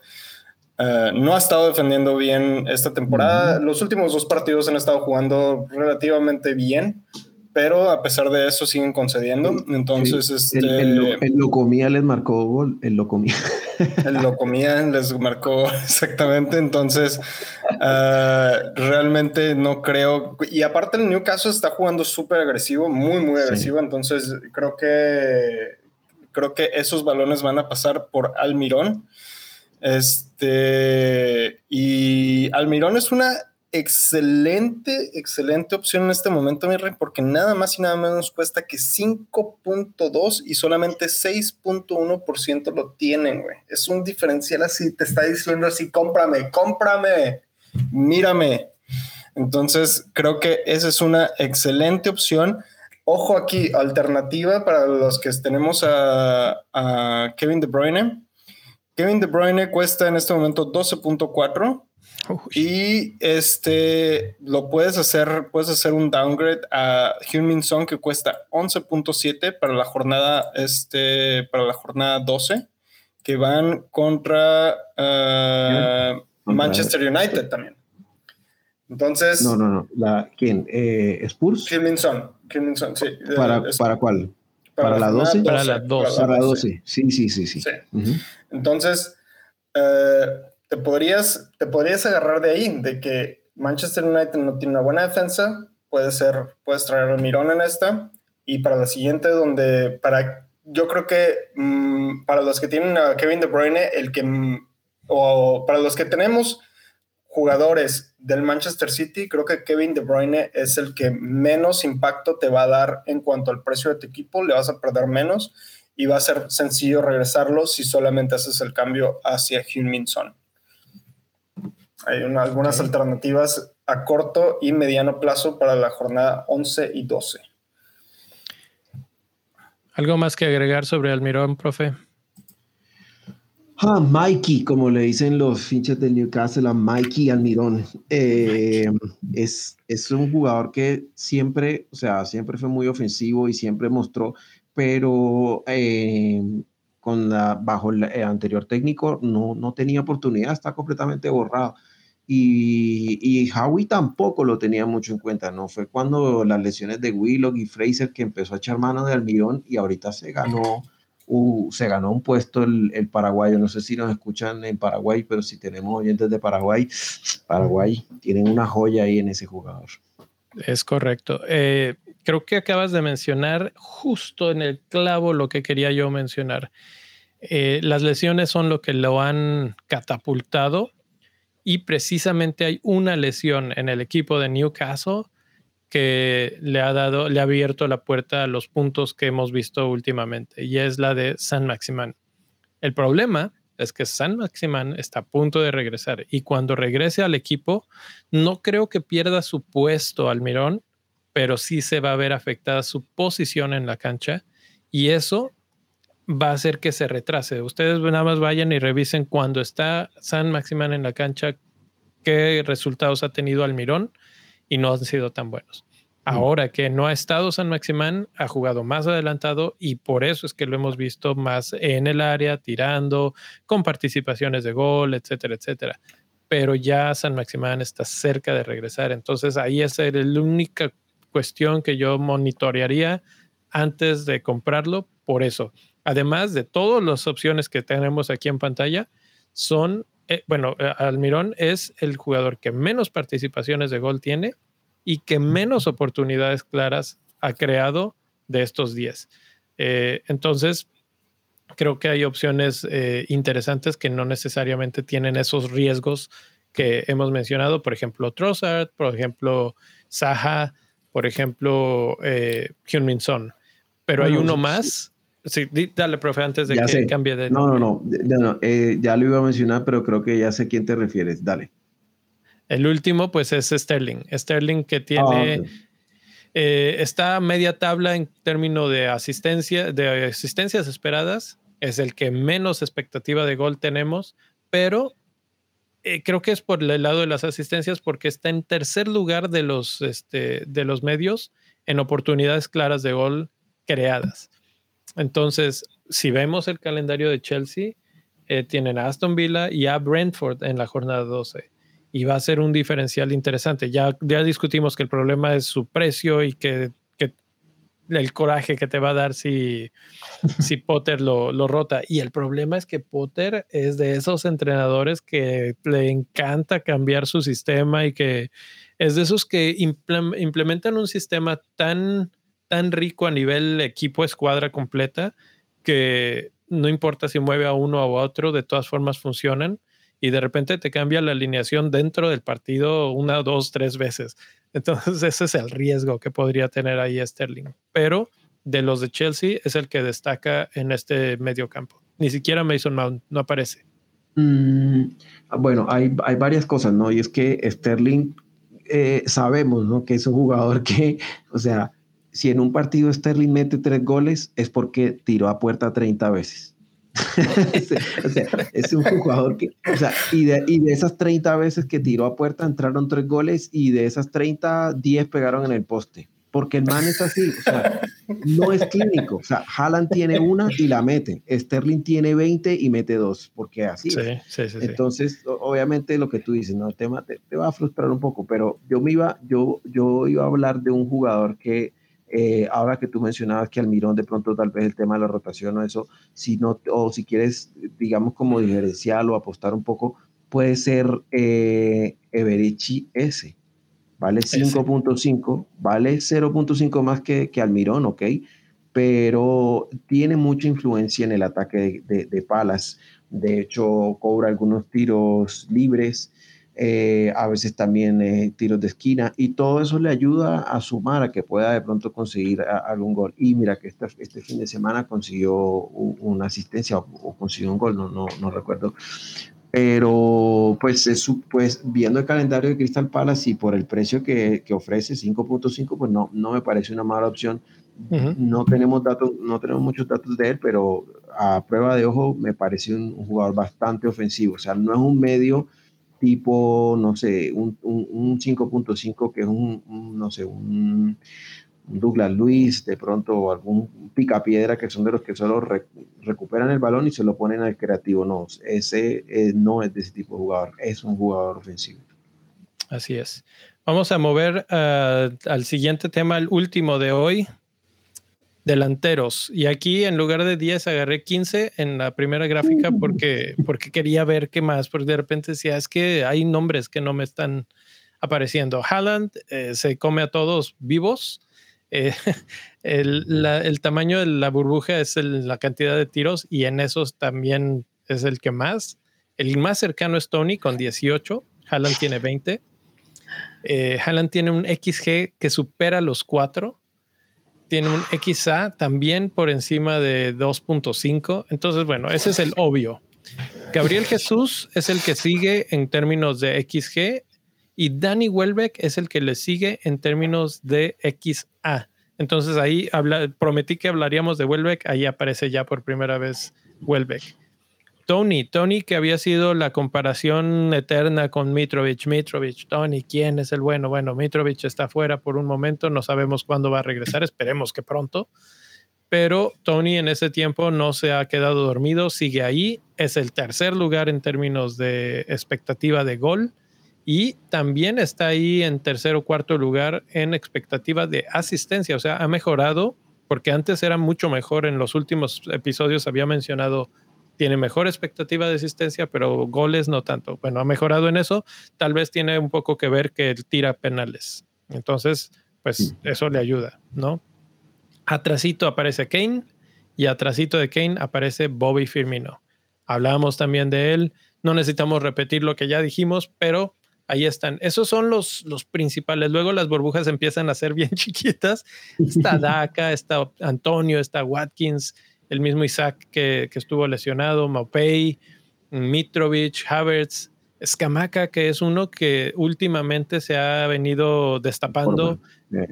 ah, no ha estado defendiendo bien esta temporada. Los últimos dos partidos han estado jugando relativamente bien, pero a pesar de eso siguen concediendo. Entonces, este, el, el, Locomía les marcó gol, el Locomía. El Locomía les marcó exactamente. Entonces, ah, realmente no creo. Y aparte, el Newcastle está jugando súper agresivo, muy, muy agresivo. Entonces, creo que creo que esos balones van a pasar por Almirón. Este, y Almirón es una excelente, excelente opción en este momento, mi rey, porque nada más y nada menos cuesta que 5.2 y solamente 6.1% lo tienen, güey. Es un diferencial así, te está diciendo así, cómprame, cómprame, mírame. Entonces, creo que esa es una excelente opción. Ojo aquí, alternativa para los que tenemos a, a Kevin De Bruyne. Kevin De Bruyne cuesta en este momento 12.4 y este lo puedes hacer, puedes hacer un downgrade a Human Song que cuesta 11.7 para la jornada este para la jornada 12 que van contra uh, Manchester United también. Entonces, no, no, no. La, ¿Quién? Eh, ¿Spurs? Human Song. Song, sí. ¿Para, ¿Para cuál? ¿Para, la 12? Para la 12. Para la 12. Sí, sí, sí, sí. sí. Entonces, eh, te podrías, te podrías agarrar de ahí, de que Manchester United no tiene una buena defensa, puede ser, puedes traer al Mirón en esta, y para la siguiente, donde para, yo creo que mm, para los que tienen a Kevin De Bruyne, el que, o para los que tenemos jugadores del Manchester City, creo que Kevin De Bruyne es el que menos impacto te va a dar en cuanto al precio de tu equipo, le vas a perder menos y va a ser sencillo regresarlo si solamente haces el cambio hacia Heung-Min Son. Hay algunas alternativas a corto y mediano plazo para la jornada 11 y 12. ¿Algo más que agregar sobre Almirón, profe? Ah, Mikey, como le dicen los hinchas del Newcastle a Mikey Almirón. Eh, es, es un jugador que siempre, o sea, siempre fue muy ofensivo y siempre mostró, pero eh, con la, bajo el anterior técnico no, no tenía oportunidad, está completamente borrado. Y, y Howie tampoco lo tenía mucho en cuenta, ¿no? Fue cuando las lesiones de Willock y Fraser que empezó a echar mano de Almirón y ahorita se ganó se ganó un puesto el, el, paraguayo. No sé si nos escuchan en Paraguay, pero si tenemos oyentes de Paraguay, Paraguay tienen una joya ahí en ese jugador. Es correcto. Eh, creo que acabas de mencionar justo en el clavo lo que quería yo mencionar. Eh, las lesiones son lo que lo han catapultado y precisamente hay una lesión en el equipo de Newcastle que le ha dado, le ha abierto la puerta a los puntos que hemos visto últimamente, y es la de San Maximán. El problema es que San Maximán está a punto de regresar y cuando regrese al equipo, no creo que pierda su puesto al Mirón, pero sí se va a ver afectada su posición en la cancha y eso va a hacer que se retrase. Ustedes nada más vayan y revisen cuando está San Maximán en la cancha, qué resultados ha tenido Almirón y no han sido tan buenos. Mm. Ahora que no ha estado San Maximán, ha jugado más adelantado y por eso es que lo hemos visto más en el área, tirando, con participaciones de gol, etcétera, etcétera. Pero ya San Maximán está cerca de regresar. Entonces ahí es la única cuestión que yo monitorearía antes de comprarlo por eso. Además de todas las opciones que tenemos aquí en pantalla, son eh, bueno, eh, Almirón es el jugador que menos participaciones de gol tiene y que menos oportunidades claras ha creado de estos 10. Eh, entonces, creo que hay opciones interesantes que no necesariamente tienen esos riesgos que hemos mencionado, por ejemplo, Trossard, por ejemplo, Saha, por ejemplo, eh, Hyun Son. Pero hay uno más Sí, dale, profe, antes de que cambie de. No, no, no, no, eh, ya lo iba a mencionar, pero creo que ya sé a quién te refieres. Dale. El último, pues, es Sterling. Sterling que tiene. Ah, eh, está media tabla en términos de asistencia, de asistencias esperadas. Es el que menos expectativa de gol tenemos, pero eh, creo que es por el lado de las asistencias porque está en tercer lugar de los, este, de los medios en oportunidades claras de gol creadas. Entonces, si vemos el calendario de Chelsea, eh, tienen a Aston Villa y a Brentford en la jornada 12. Y va a ser un diferencial interesante. Ya, ya discutimos que el problema es su precio y que, el coraje que te va a dar si, si Potter lo, lo, rota. Y el problema es que Potter es de esos entrenadores que le encanta cambiar su sistema y que es de esos que implementan un sistema tan tan rico a nivel equipo, escuadra completa, que no importa si mueve a uno o a otro, de todas formas funcionan y de repente te cambia la alineación dentro del partido una, dos, tres veces. Entonces ese es el riesgo que podría tener ahí Sterling. Pero de los de Chelsea es el que destaca en este medio campo. Ni siquiera Mason Mount no aparece. Mm, bueno, hay, hay, varias cosas, ¿no? Y es que Sterling eh, sabemos, ¿no? Que es un jugador que, o sea, si en un partido Sterling mete tres goles, es porque tiró a puerta 30 veces. o sea, es un jugador que, o sea, y de, y de esas 30 veces que tiró a puerta entraron tres goles y de esas 30, 10 pegaron en el poste. Porque el man es así, o sea, no es clínico. O sea, Haaland tiene una y la mete. Sterling tiene 20 y mete dos, porque así. Sí, sí, sí, Entonces, obviamente lo que tú dices, ¿no? El tema te, te, va a frustrar un poco, pero yo me iba, yo, yo iba a hablar de un jugador que, eh, ahora que tú mencionabas que Almirón de pronto tal vez el tema de la rotación o eso, si no, o si quieres, digamos, como diferencial o apostar un poco, puede ser eh, Everechi S. Vale 5.5, vale 0.5 más que, que Almirón, ok, pero tiene mucha influencia en el ataque de, de, Palas. De hecho, cobra algunos tiros libres. Eh, a veces también eh, tiros de esquina, y todo eso le ayuda a sumar a que pueda de pronto conseguir algún gol. Y mira que este, este fin de semana consiguió una asistencia o, consiguió un gol, no, no, no recuerdo. Pero pues, es, pues viendo el calendario de Crystal Palace y por el precio que, que ofrece 5.5, pues no, no me parece una mala opción. No tenemos datos, no tenemos muchos datos de él, pero a prueba de ojo me parece un, un jugador bastante ofensivo. O sea, no es un medio tipo, no sé, un, un, 5.5 que es un, no sé, un, Douglas Luis, de pronto algún picapiedra que son de los que solo recuperan el balón y se lo ponen al creativo. No, ese no es de ese tipo de jugador, es un jugador ofensivo. Así es. Vamos a mover ah, al siguiente tema, el último de hoy, delanteros. Y aquí en lugar de 10 agarré 15 en la primera gráfica uh. porque, porque quería ver qué más, porque de repente decía, es que hay nombres que no me están apareciendo. Haaland eh, se come a todos vivos. Eh, el, tamaño de la burbuja es la cantidad de tiros y en esos también es el que más. El más cercano es Tony con 18, Haaland tiene 20. Eh, Haaland tiene un XG que supera los 4 tiene un XA también por encima de 2.5. Entonces, bueno, ese es el obvio. Gabriel Jesús es el que sigue en términos de XG y Danny Welbeck es el que le sigue en términos de XA. Entonces ahí prometí que hablaríamos de Welbeck, ahí aparece ya por primera vez Welbeck. Tony, Tony que había sido la comparación eterna con Mitrovic, Mitrovic, Tony, ¿quién es el bueno? Bueno, Mitrovic está fuera por un momento, no sabemos cuándo va a regresar, esperemos que pronto, pero Tony en ese tiempo no se ha quedado dormido, sigue ahí, es el tercer lugar en términos de expectativa de gol y también está ahí en tercer o cuarto lugar en expectativa de asistencia, o sea, ha mejorado porque antes era mucho mejor, en los últimos episodios había mencionado tiene mejor expectativa de asistencia, pero goles no tanto. Bueno, ha mejorado en eso. Tal vez tiene un poco que ver que él tira penales. Entonces, pues eso le ayuda, ¿no? Atrasito aparece Kane y atrasito de Kane aparece Bobby Firmino. Hablábamos también de él. No necesitamos repetir lo que ya dijimos, pero ahí están. Esos son los, los principales. Luego las burbujas empiezan a ser bien chiquitas. Está Daka, está Antonio, está Watkins, el mismo Isaac que, estuvo lesionado, Maupay, Mitrovic, Havertz, Escamaca, que es uno que últimamente se ha venido destapando.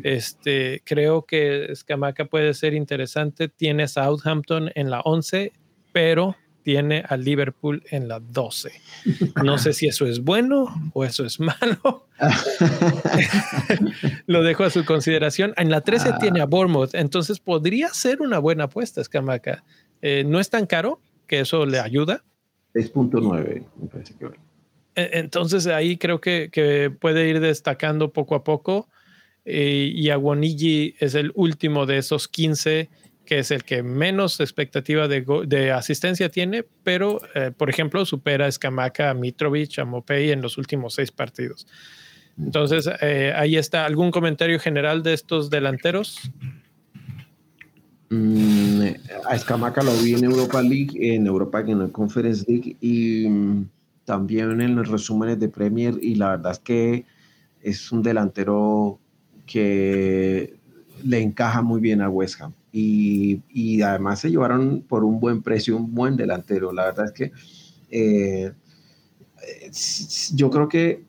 Este, creo que Escamaca puede ser interesante. Tiene Southampton en la 11, pero tiene a Liverpool en la 12. No sé si eso es bueno o eso es malo. Lo dejo a su consideración. En la 13 ah. tiene a Bournemouth, entonces podría ser una buena apuesta, Escamaca. Eh, no es tan caro, que eso le ayuda. 6.9, me parece que e, Entonces ahí creo que, puede ir destacando poco a poco. Eh, y Aguanigi es el último de esos 15 que es el que menos expectativa de, asistencia tiene, pero, eh, por ejemplo, supera a Escamaca, a Mitrovic, a Mopey en los últimos seis partidos. Entonces, eh, ahí está. ¿Algún comentario general de estos delanteros? Mm, a Escamaca lo vi en Europa League, en Europa en el Conference League y mm, también en los resúmenes de Premier y la verdad es que es un delantero que le encaja muy bien a West Ham. Y, además se llevaron por un buen precio un buen delantero. La verdad es que eh, yo creo que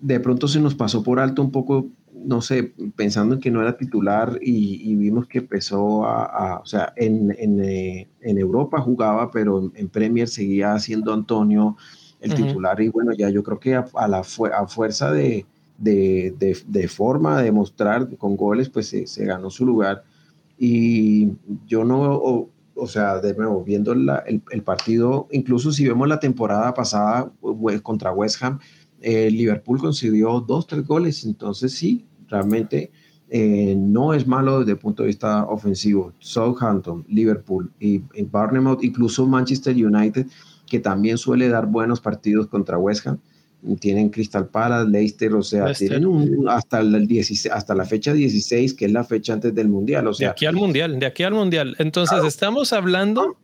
de pronto se nos pasó por alto un poco, no sé, pensando en que no era titular y, vimos que empezó a, o sea, en, eh, en, Europa jugaba, pero en, Premier seguía siendo Antonio el titular. Y bueno, ya yo creo que a, la a fuerza de, de, de, forma de mostrar con goles, pues se ganó su lugar y yo no, o, sea, de nuevo, viendo el, el, partido, incluso si vemos la temporada pasada contra West Ham, eh, Liverpool consiguió dos, tres goles, entonces sí, realmente eh, no es malo desde el punto de vista ofensivo. Southampton, Liverpool y, y Barnemouth, incluso Manchester United, que también suele dar buenos partidos contra West Ham tienen Crystal Palace, Leicester, o sea, tienen un, hasta, el 16, hasta la fecha 16, que es la fecha antes del Mundial. O sea, de aquí al Mundial, de aquí al Mundial. Entonces, estamos hablando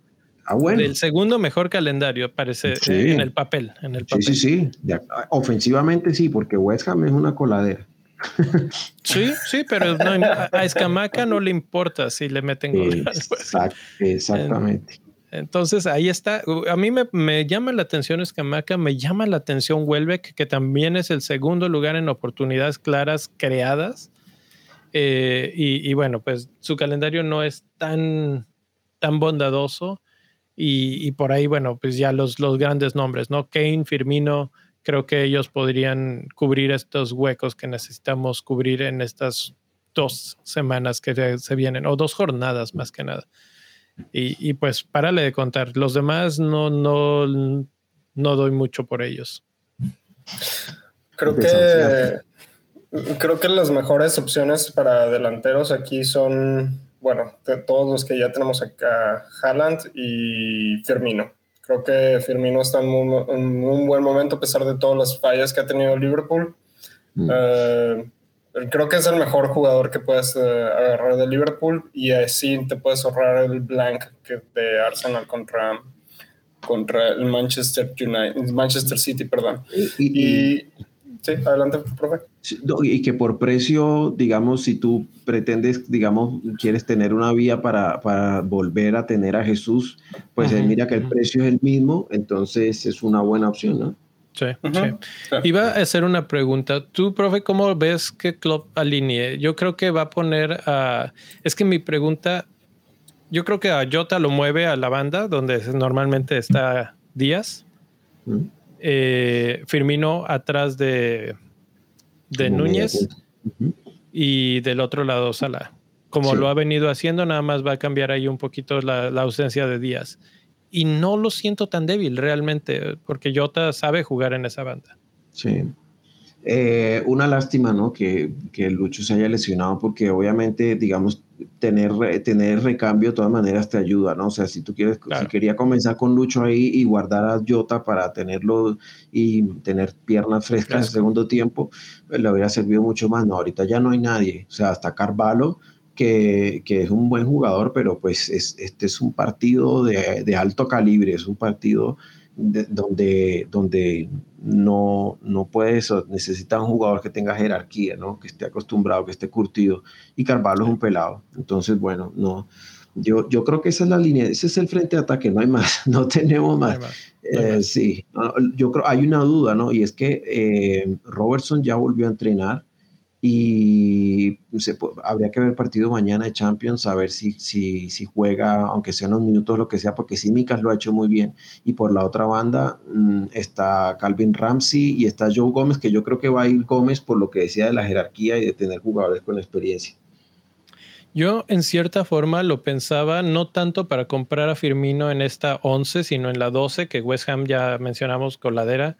Ah, bueno. El segundo mejor calendario, parece, Sí. eh, en el papel. En el Sí, papel. sí, sí. De- ofensivamente sí, porque West Ham es una coladera. Sí, sí, pero no, a a Escamaca no le importa si le meten gol. Exact- exactamente. Entonces ahí está. A mí me, llama la atención Escamaca, me llama la atención Welbeck, que también es el segundo lugar en oportunidades claras creadas. Eh, y, bueno, pues su calendario no es tan, tan bondadoso. Y, y por ahí, bueno, pues ya los, los grandes nombres, ¿no? Kane, Firmino, creo que ellos podrían cubrir estos huecos que necesitamos cubrir en estas dos semanas que se vienen, o dos jornadas más que nada. Y, y pues párale de contar. Los demás no, no, no doy mucho por ellos. Creo que creo que las mejores opciones para delanteros aquí son, bueno, de todos los que ya tenemos acá, Haaland y Firmino. Creo que Firmino está en un, en un buen momento a pesar de todas las fallas que ha tenido Liverpool. Mm. Eh, creo que es el mejor jugador que puedes eh, agarrar de Liverpool y así te puedes ahorrar el blank que de Arsenal contra, contra el Manchester United, Manchester City, perdón. Y, y- Y sí, adelante, profe. Y que por precio, digamos, si tú pretendes, digamos, quieres tener una vía para, para volver a tener a Jesús, pues eh, mira que el precio es el mismo, entonces es una buena opción, ¿no? Sí, sí. Sí. Iba a hacer una pregunta. Tú, profe, ¿cómo ves que Klopp alinee? Yo creo que va a poner a... Es que mi pregunta, yo creo que a Jota lo mueve a la banda, donde normalmente está Díaz. Eh, Firmino atrás de, de Como Núñez y del otro lado Salah. Como Sí. lo ha venido haciendo, nada más va a cambiar ahí un poquito la, la ausencia de Díaz. Y no lo siento tan débil realmente, porque Jota sabe jugar en esa banda. Sí. Eh, una lástima, ¿no? Que, que Lucho se haya lesionado, porque obviamente, digamos, tener, tener recambio de todas maneras te ayuda, ¿no? O sea, si tú quieres, Claro. si quería comenzar con Lucho ahí y guardar a Jota para tenerlo y tener piernas frescas en segundo tiempo, pues, le hubiera servido mucho más. No, ahorita ya no hay nadie. O sea, hasta Carvalho, que, que es un buen jugador, pero pues es, este es un partido de, de alto calibre, es un partido de- donde, donde no, no puedes, necesita un jugador que tenga jerarquía, ¿no? que esté acostumbrado, que esté curtido. Y Carvalho es un pelado. Entonces, bueno, no. Yo, yo creo que esa es la línea, ese es el frente de ataque, no hay más, no tenemos más. No Eh, sí, yo creo, hay una duda, ¿no? Y es que eh, Robertson ya volvió a entrenar y se habría que ver partido mañana de Champions, a ver si, si, si juega, aunque sean unos minutos, lo que sea, porque Simicas lo ha hecho muy bien. Y por la otra banda mm, está Calvin Ramsey y está Joe Gómez, que yo creo que va a ir Gómez por lo que decía de la jerarquía y de tener jugadores con experiencia. Yo en cierta forma lo pensaba no tanto para comprar a Firmino en esta 11, sino en la 12, que West Ham ya mencionamos, coladera,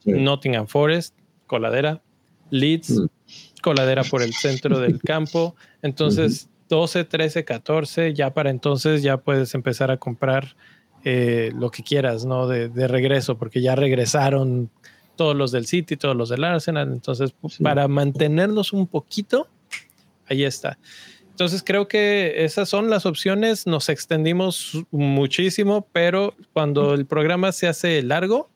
Sí. Nottingham Forest, coladera, Leeds, Mm. Coladera por el centro del campo. Entonces, 12, 13, 14, ya para entonces ya puedes empezar a comprar eh, lo que quieras, ¿no? De, de regreso, porque ya regresaron todos los del City, todos los del Arsenal. Entonces, Sí. para mantenernos un poquito, ahí está. Entonces creo que esas son las opciones. Nos extendimos muchísimo, pero cuando el programa se hace largo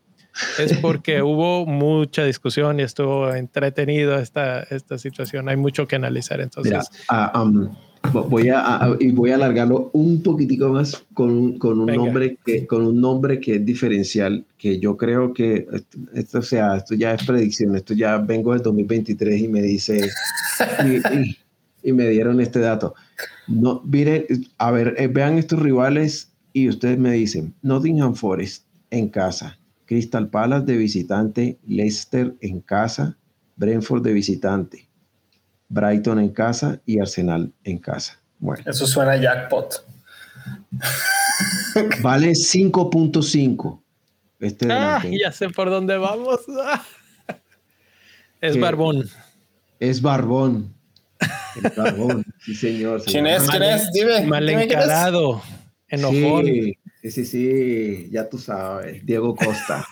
es porque hubo mucha discusión y estuvo entretenido esta, esta situación. Hay mucho que analizar. Entonces, Mira, ah, um, vo- voy a, a- y voy a alargarlo un poquitico más con, con un Venga. nombre que con un nombre que es diferencial, que yo creo que esto, esto, o sea, esto ya es predicción, esto ya vengo del 2023 y me dice y, y- y me dieron este dato. No, miren, a ver, eh, vean estos rivales y ustedes me dicen, Nottingham Forest en casa, Crystal Palace de visitante, Leicester en casa, Brentford de visitante, Brighton en casa y Arsenal en casa. Bueno, Eso suena a jackpot. vale 5.5. Este ah, ya sé por dónde vamos. Ah. Es ¿Qué? Barbón. Es Barbón. Es Barbón, sí señor. se ¿Quién es? ¿Quién es? Dime. Mal encarado. Enojón. Sí, sí, sí, sí, ya tú sabes, Diego Costa.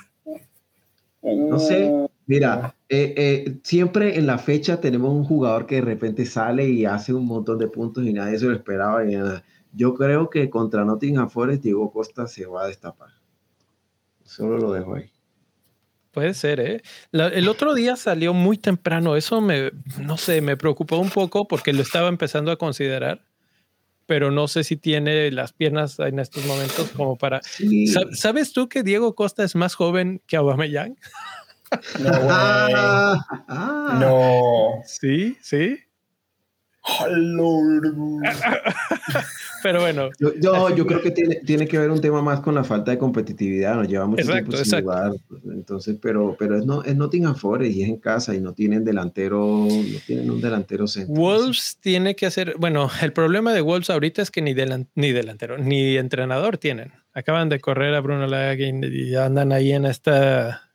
No sé, Uh, mira, eh, eh, siempre en la fecha tenemos un jugador que de repente sale y hace un montón de puntos y nadie se lo esperaba. Y, nada. yo creo que contra Nottingham Forest Diego Costa se va a destapar. Solo lo dejo ahí. Puede ser, ¿eh? el otro día salió muy temprano. Eso me, no sé, me preocupó un poco porque lo estaba empezando a considerar, pero no sé si tiene las piernas en estos momentos como para. ¿Sabes tú que Diego Costa es más joven que Aubameyang? No, ah. no. Sí, sí. Pero bueno. Yo, yo, creo que tiene, tiene, que ver un tema más con la falta de competitividad. Nos llevamos mucho tiempo sin jugar. Entonces, pero, pero es, no, es Nottingham Forest y es en casa y no tienen delantero, no tienen un delantero centro. Wolves tiene que hacer, bueno, el problema de Wolves ahorita es que ni, ni delantero, ni entrenador tienen. Acaban de correr a Bruno Lagin y andan ahí en esta,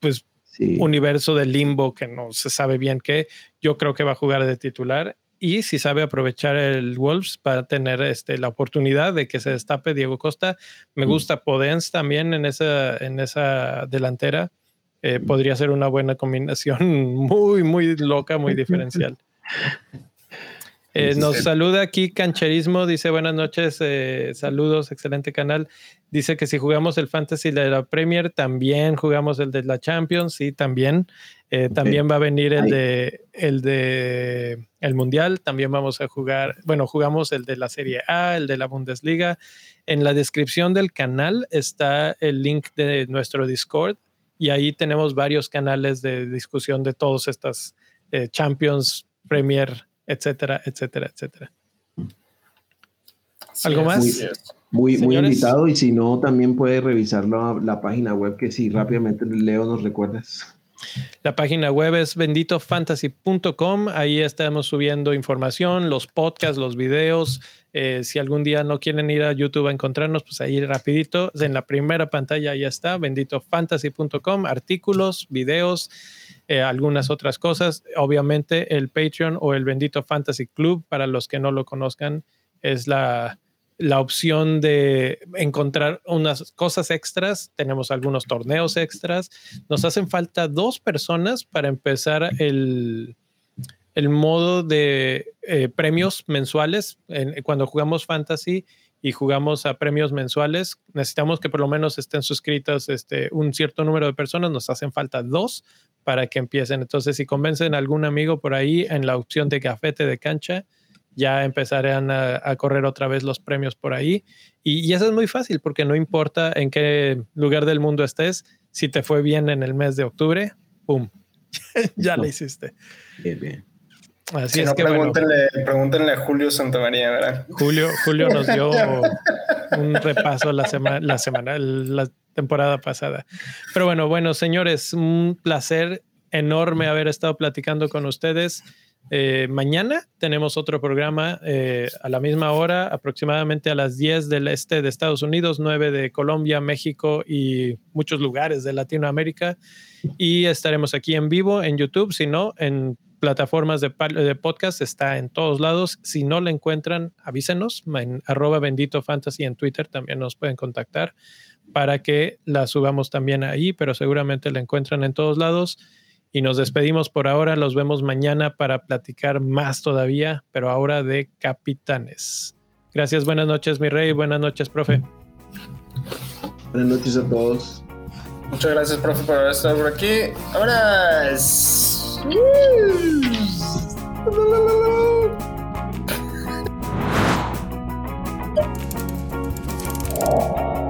pues universo de limbo que no se sabe bien qué. Yo creo que va a jugar de titular y si sabe aprovechar el Wolves para tener este, la oportunidad de que se destape Diego Costa. Me mm. gusta Podence también en esa, en esa delantera. Eh, podría ser una buena combinación muy, muy loca, muy diferencial. Eh, nos saluda aquí Cancherismo, dice buenas noches, eh, saludos, excelente canal. Dice que si jugamos el Fantasy de la Premier, también jugamos el de la Champions, sí, también. Eh, también va a venir el de el de el Mundial, también vamos a jugar, bueno, jugamos el de la Serie A, el de la Bundesliga. En la descripción del canal está el link de nuestro Discord y ahí tenemos varios canales de discusión de todos estas Champions, Premier, etcétera, etcétera, etcétera. ¿Algo más? Muy, muy, invitado y si no, también puede revisar la, página web que si rápidamente Leo nos recuerdas. La página web es benditofantasy.com. Ahí estamos subiendo información, los podcasts, los videos. Eh, si algún día no quieren ir a YouTube a encontrarnos, pues ahí rapidito, en la primera pantalla ya está, benditofantasy.com, artículos, videos, eh, algunas otras cosas. Obviamente el Patreon o el Bendito Fantasy Club, para los que no lo conozcan, es la, la opción de encontrar unas cosas extras. Tenemos algunos torneos extras. Nos hacen falta dos personas para empezar el, el modo de eh, premios mensuales. cuando jugamos fantasy y jugamos a premios mensuales, necesitamos que por lo menos estén suscritas este, un cierto número de personas. Nos hacen falta dos para que empiecen. Entonces, si convencen a algún amigo por ahí en la opción de cafete de cancha, ya empezarán a, correr otra vez los premios por ahí. Y, eso es muy fácil porque no importa en qué lugar del mundo estés, si te fue bien en el mes de octubre, ¡pum! ya lo hiciste. Bien, bien. Así es que pregúntenle, pregúntenle, a Julio Santamaría, ¿verdad? Julio, Julio nos dio un repaso la semana, la semana, la temporada pasada. Pero bueno, bueno, señores, un placer enorme haber estado platicando con ustedes. Eh, mañana tenemos otro programa eh, a la misma hora, aproximadamente a las 10 del este de Estados Unidos, 9 de Colombia, México y muchos lugares de Latinoamérica. Y estaremos aquí en vivo en YouTube, si no, en plataformas de, podcast, está en todos lados. Si no la encuentran, avísenos en arroba bendito fantasy en Twitter, también nos pueden contactar para que la subamos también ahí, pero seguramente la encuentran en todos lados. Y nos despedimos por ahora. Los vemos mañana para platicar más todavía, pero ahora de capitanes. Gracias, buenas noches, mi rey. Buenas noches, profe. Buenas noches a todos. Muchas gracias, profe, por haber estado por aquí. Ahora es...